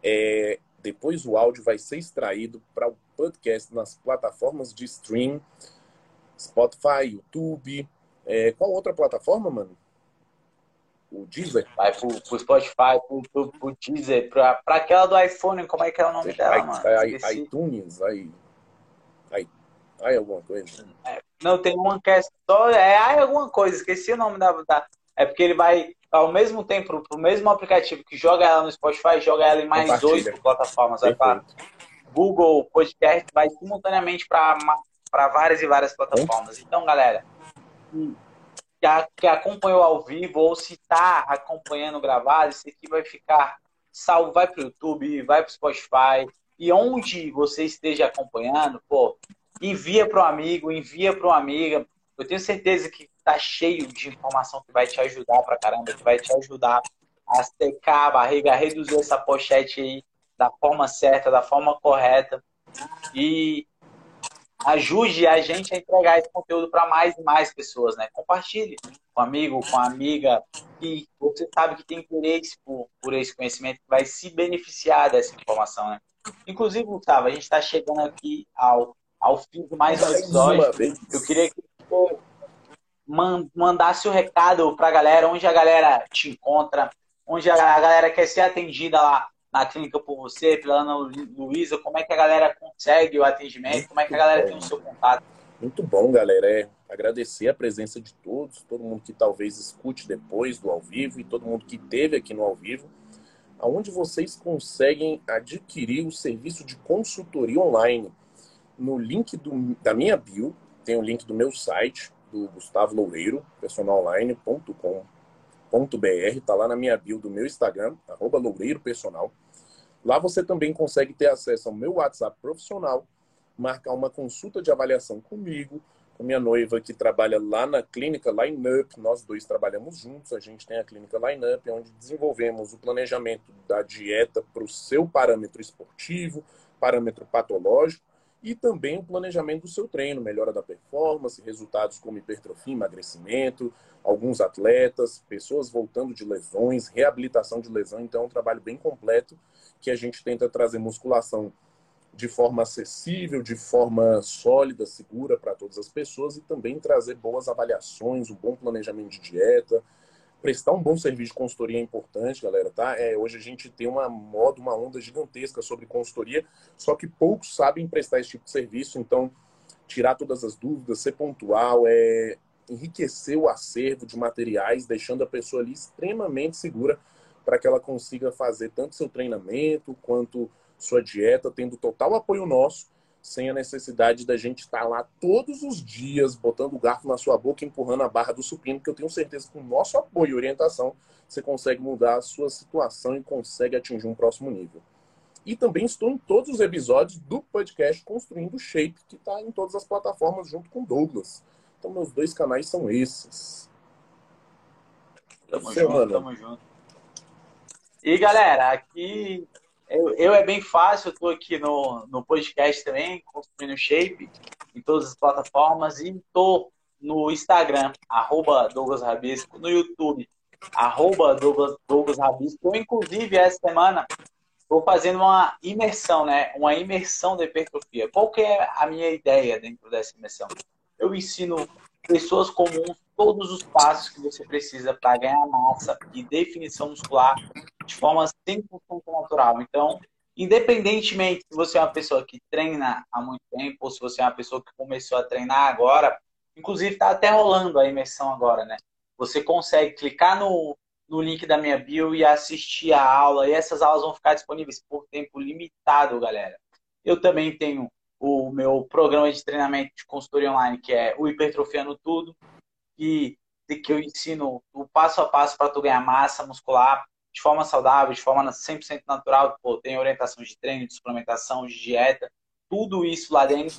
É, depois o áudio vai ser extraído para o podcast nas plataformas de stream, Spotify, YouTube. É, qual outra plataforma, mano? O Deezer? Vai pro, pro Spotify, pro, pro, pro Deezer, pra, pra aquela do iPhone, como é que é o nome dela, I, mano? I, iTunes, aí. Aí, aí alguma coisa. É, não, tem uma que é só. É aí alguma coisa, esqueci o nome da, da. É porque ele vai ao mesmo tempo pro mesmo aplicativo que joga ela no Spotify, joga ela em mais oito plataformas. Vai para Google Podcast, vai simultaneamente para várias e várias plataformas. Então, galera, que, acompanhou ao vivo ou se está acompanhando gravado, isso aqui vai ficar salvo, vai para o YouTube, vai para o Spotify. E onde você esteja acompanhando, pô, envia para um amigo, envia para uma amiga. Eu tenho certeza que tá cheio de informação que vai te ajudar pra caramba, que vai te ajudar a secar a barriga, a reduzir essa pochete aí da forma certa, da forma correta. E ajude a gente a entregar esse conteúdo para mais e mais pessoas, né? Compartilhe com um amigo, com amiga que você sabe que tem interesse por, por esse conhecimento, que vai se beneficiar dessa informação, né? Inclusive, Gustavo, a gente está chegando aqui ao, ao fim de mais um episódio. Eu queria que você mandasse o recado para a galera, onde a galera te encontra, onde a galera quer ser atendida lá na clínica por você, pela Ana Luísa, como é que a galera consegue o atendimento, como é que a galera tem o seu contato. Muito bom, galera. É agradecer a presença de todos, todo mundo que talvez escute depois do ao vivo e todo mundo que teve aqui no ao vivo, aonde vocês conseguem adquirir o serviço de consultoria online. No link do, da minha bio, tem o link do meu site, do Gustavo Loureiro, personalline.com.br, tá lá na minha bio do meu Instagram, arroba Loureiro Personal. Lá você também consegue ter acesso ao meu WhatsApp profissional, marcar uma consulta de avaliação comigo, com minha noiva que trabalha lá na clínica Lineup. Nós dois trabalhamos juntos. A gente tem a clínica Lineup, onde desenvolvemos o planejamento da dieta para o seu parâmetro esportivo, parâmetro patológico e também o planejamento do seu treino, melhora da performance, resultados como hipertrofia, emagrecimento, alguns atletas, pessoas voltando de lesões, reabilitação de lesão. Então, é um trabalho bem completo que a gente tenta trazer musculação de forma acessível, de forma sólida, segura para todas as pessoas e também trazer boas avaliações, um bom planejamento de dieta, prestar um bom serviço de consultoria é importante, galera, tá? É, hoje a gente tem uma moda, uma onda gigantesca sobre consultoria, só que poucos sabem prestar esse tipo de serviço, então tirar todas as dúvidas, ser pontual, é enriquecer o acervo de materiais, deixando a pessoa ali extremamente segura para que ela consiga fazer tanto seu treinamento quanto sua dieta, tendo total apoio nosso sem a necessidade da gente estar lá todos os dias botando o garfo na sua boca, empurrando a barra do supino, porque eu tenho certeza que com o nosso apoio e orientação você consegue mudar a sua situação e consegue atingir um próximo nível. E também estou em todos os episódios do podcast Construindo Shape, que está em todas as plataformas junto com o Douglas. Então meus dois canais são esses. Tamo junto, tamo junto. E galera, aqui eu, eu, é bem fácil, eu tô aqui no, no podcast também, construindo shape, em todas as plataformas, e tô no Instagram, arroba Douglas Rabisco, no YouTube, arroba Douglas, Douglas Rabisco. Eu, inclusive, essa semana, estou fazendo uma imersão, né? Uma imersão da hipertrofia. Qual que é a minha ideia dentro dessa imersão? Eu ensino pessoas comuns todos os passos que você precisa para ganhar massa e definição muscular de forma 100% natural. Então, independentemente se você é uma pessoa que treina há muito tempo ou se você é uma pessoa que começou a treinar agora, inclusive está até rolando a imersão agora, né? Você consegue clicar no, no link da minha bio e assistir a aula, e essas aulas vão ficar disponíveis por tempo limitado, galera. Eu também tenho o meu programa de treinamento de consultoria online, que é o Hipertrofiando Tudo, que, que eu ensino o passo a passo para tu ganhar massa muscular de forma saudável, de forma 100% natural. Pô, tem orientação de treino, de suplementação, de dieta, tudo isso lá dentro.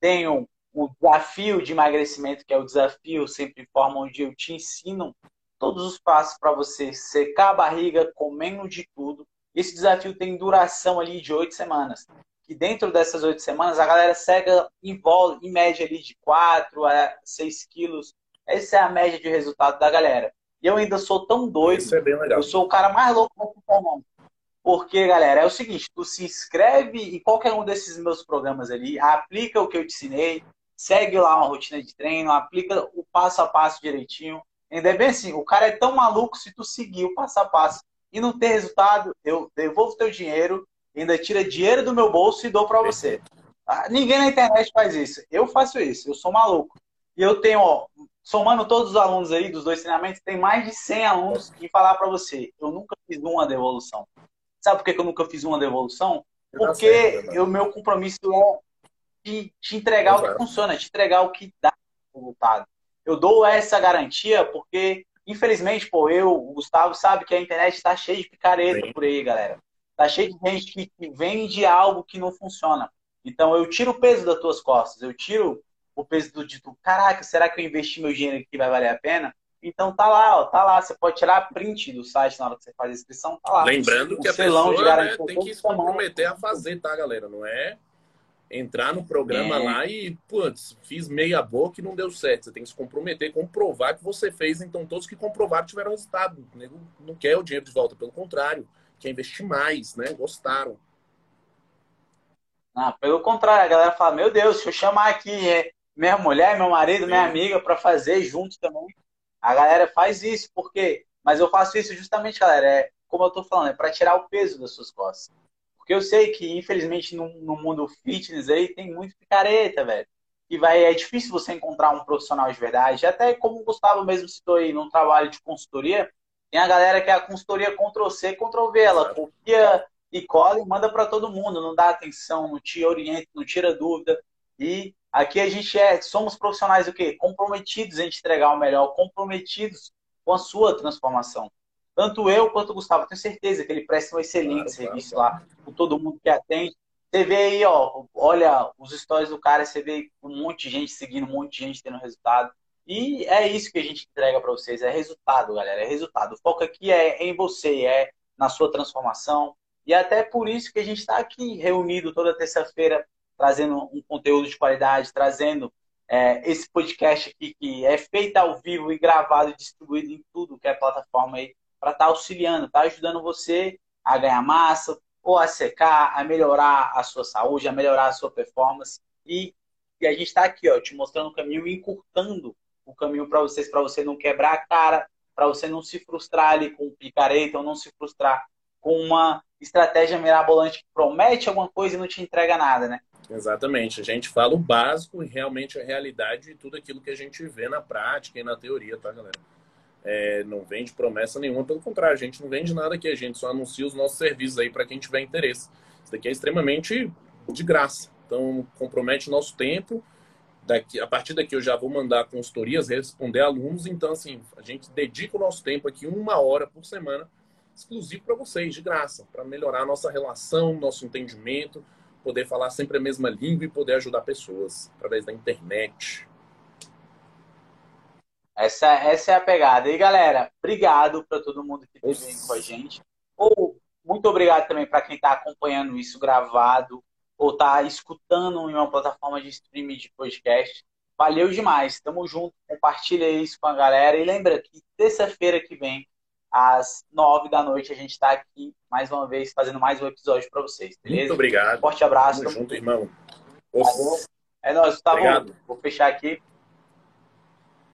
Tenho o desafio de emagrecimento, que é o desafio sempre em forma onde eu te ensino todos os passos para você secar a barriga comendo de tudo. Esse desafio tem duração ali de oito semanas. Que dentro dessas oito semanas a galera seca em, em média ali de 4 a 6 quilos. Essa é a média de resultado da galera. E eu ainda sou tão doido. Isso é bem legal. Eu sou o cara mais louco do mundo. Porque, galera, é o seguinte, tu se inscreve em qualquer um desses meus programas ali, aplica o que eu te ensinei, segue lá uma rotina de treino, aplica o passo a passo direitinho. Ainda é bem assim, o cara é tão maluco se tu seguir o passo a passo e não ter resultado, eu devolvo teu dinheiro, ainda tira dinheiro do meu bolso e dou para você. Ah, ninguém na internet faz isso. Eu faço isso, eu sou maluco. E eu tenho, ó, somando todos os alunos aí dos dois treinamentos, tem mais de 100 alunos que falar para você, eu nunca fiz uma devolução. Sabe por que eu nunca fiz uma devolução? Porque o meu compromisso é de te entregar Exato. o que funciona, te entregar o que dá resultado. Eu dou essa garantia porque, infelizmente, pô, eu, o Gustavo, sabe que a internet está cheia de picareta Sim. por aí, galera. Tá cheio de gente que, que vende algo que não funciona. Então eu tiro o peso das tuas costas, eu tiro o peso do tu, caraca, será que eu investi meu dinheiro aqui vai valer a pena? Então tá lá, ó, tá lá. Você pode tirar print do site na hora que você faz a inscrição, tá lá. Lembrando que a pessoa né, tem que se comprometer a fazer, tá, galera? Não é entrar no programa é. lá e, putz, fiz meia boca e não deu certo. Você tem que se comprometer, comprovar que você fez. Então, todos que comprovaram tiveram resultado. O nego não quer o dinheiro de volta, pelo contrário, quer investir mais, né? Gostaram. Ah, pelo contrário, a galera fala: Meu Deus, se eu chamar aqui é, minha mulher, meu marido, minha amiga para fazer junto também, a galera faz isso, porque. Mas eu faço isso justamente, galera, é como eu tô falando, é para tirar o peso das suas costas. Porque eu sei que, infelizmente, no, no mundo fitness aí tem muito picareta, velho. E vai, é difícil você encontrar um profissional de verdade. Até como o Gustavo mesmo citou aí, num trabalho de consultoria, tem a galera que é a consultoria Ctrl-C, Ctrl-V. Ela copia e cola e manda para todo mundo. Não dá atenção, não te orienta, não tira dúvida. E aqui a gente é, somos profissionais o quê? Comprometidos em entregar o melhor, comprometidos com a sua transformação. Tanto eu quanto o Gustavo, tenho certeza que ele presta um excelente claro, serviço claro. lá com todo mundo que atende. Você vê aí, ó, olha os stories do cara, você vê um monte de gente seguindo, um monte de gente tendo resultado. E é isso que a gente entrega para vocês, é resultado, galera, é resultado. O foco aqui é em você, é na sua transformação. E até por isso que a gente está aqui reunido toda terça-feira, trazendo um conteúdo de qualidade, trazendo é, esse podcast aqui que é feito ao vivo e gravado e distribuído em tudo que é plataforma aí para estar tá auxiliando, tá ajudando você a ganhar massa, ou a secar, a melhorar a sua saúde, a melhorar a sua performance. E, e a gente está aqui, ó, te mostrando o caminho, encurtando o caminho para vocês, para você não quebrar a cara, para você não se frustrar ali com picareta, ou não se frustrar com uma estratégia mirabolante que promete alguma coisa e não te entrega nada, né? Exatamente. A gente fala o básico e realmente a realidade de tudo aquilo que a gente vê na prática e na teoria, tá, galera? é, não vende promessa nenhuma, pelo contrário, a gente não vende nada aqui, a gente só anuncia os nossos serviços aí para quem tiver interesse. Isso daqui é extremamente de graça, então compromete nosso tempo. Daqui, a partir daqui eu já vou mandar consultorias, responder alunos, então assim, a gente dedica o nosso tempo aqui uma hora por semana exclusivo para vocês, de graça, para melhorar a nossa relação, nosso entendimento, poder falar sempre a mesma língua e poder ajudar pessoas através da internet. Essa, essa é a pegada. E galera, obrigado para todo mundo que esteve com a gente. Ou muito obrigado também para quem está acompanhando isso gravado ou está escutando em uma plataforma de streaming de podcast. Valeu demais. Tamo junto. Compartilha isso com a galera. E lembra que terça-feira que vem, às nove da noite, a gente está aqui mais uma vez fazendo mais um episódio para vocês. Beleza? Muito obrigado. Forte abraço. Tamo junto, irmão. É nóis, Gustavo. Obrigado. Vou fechar aqui.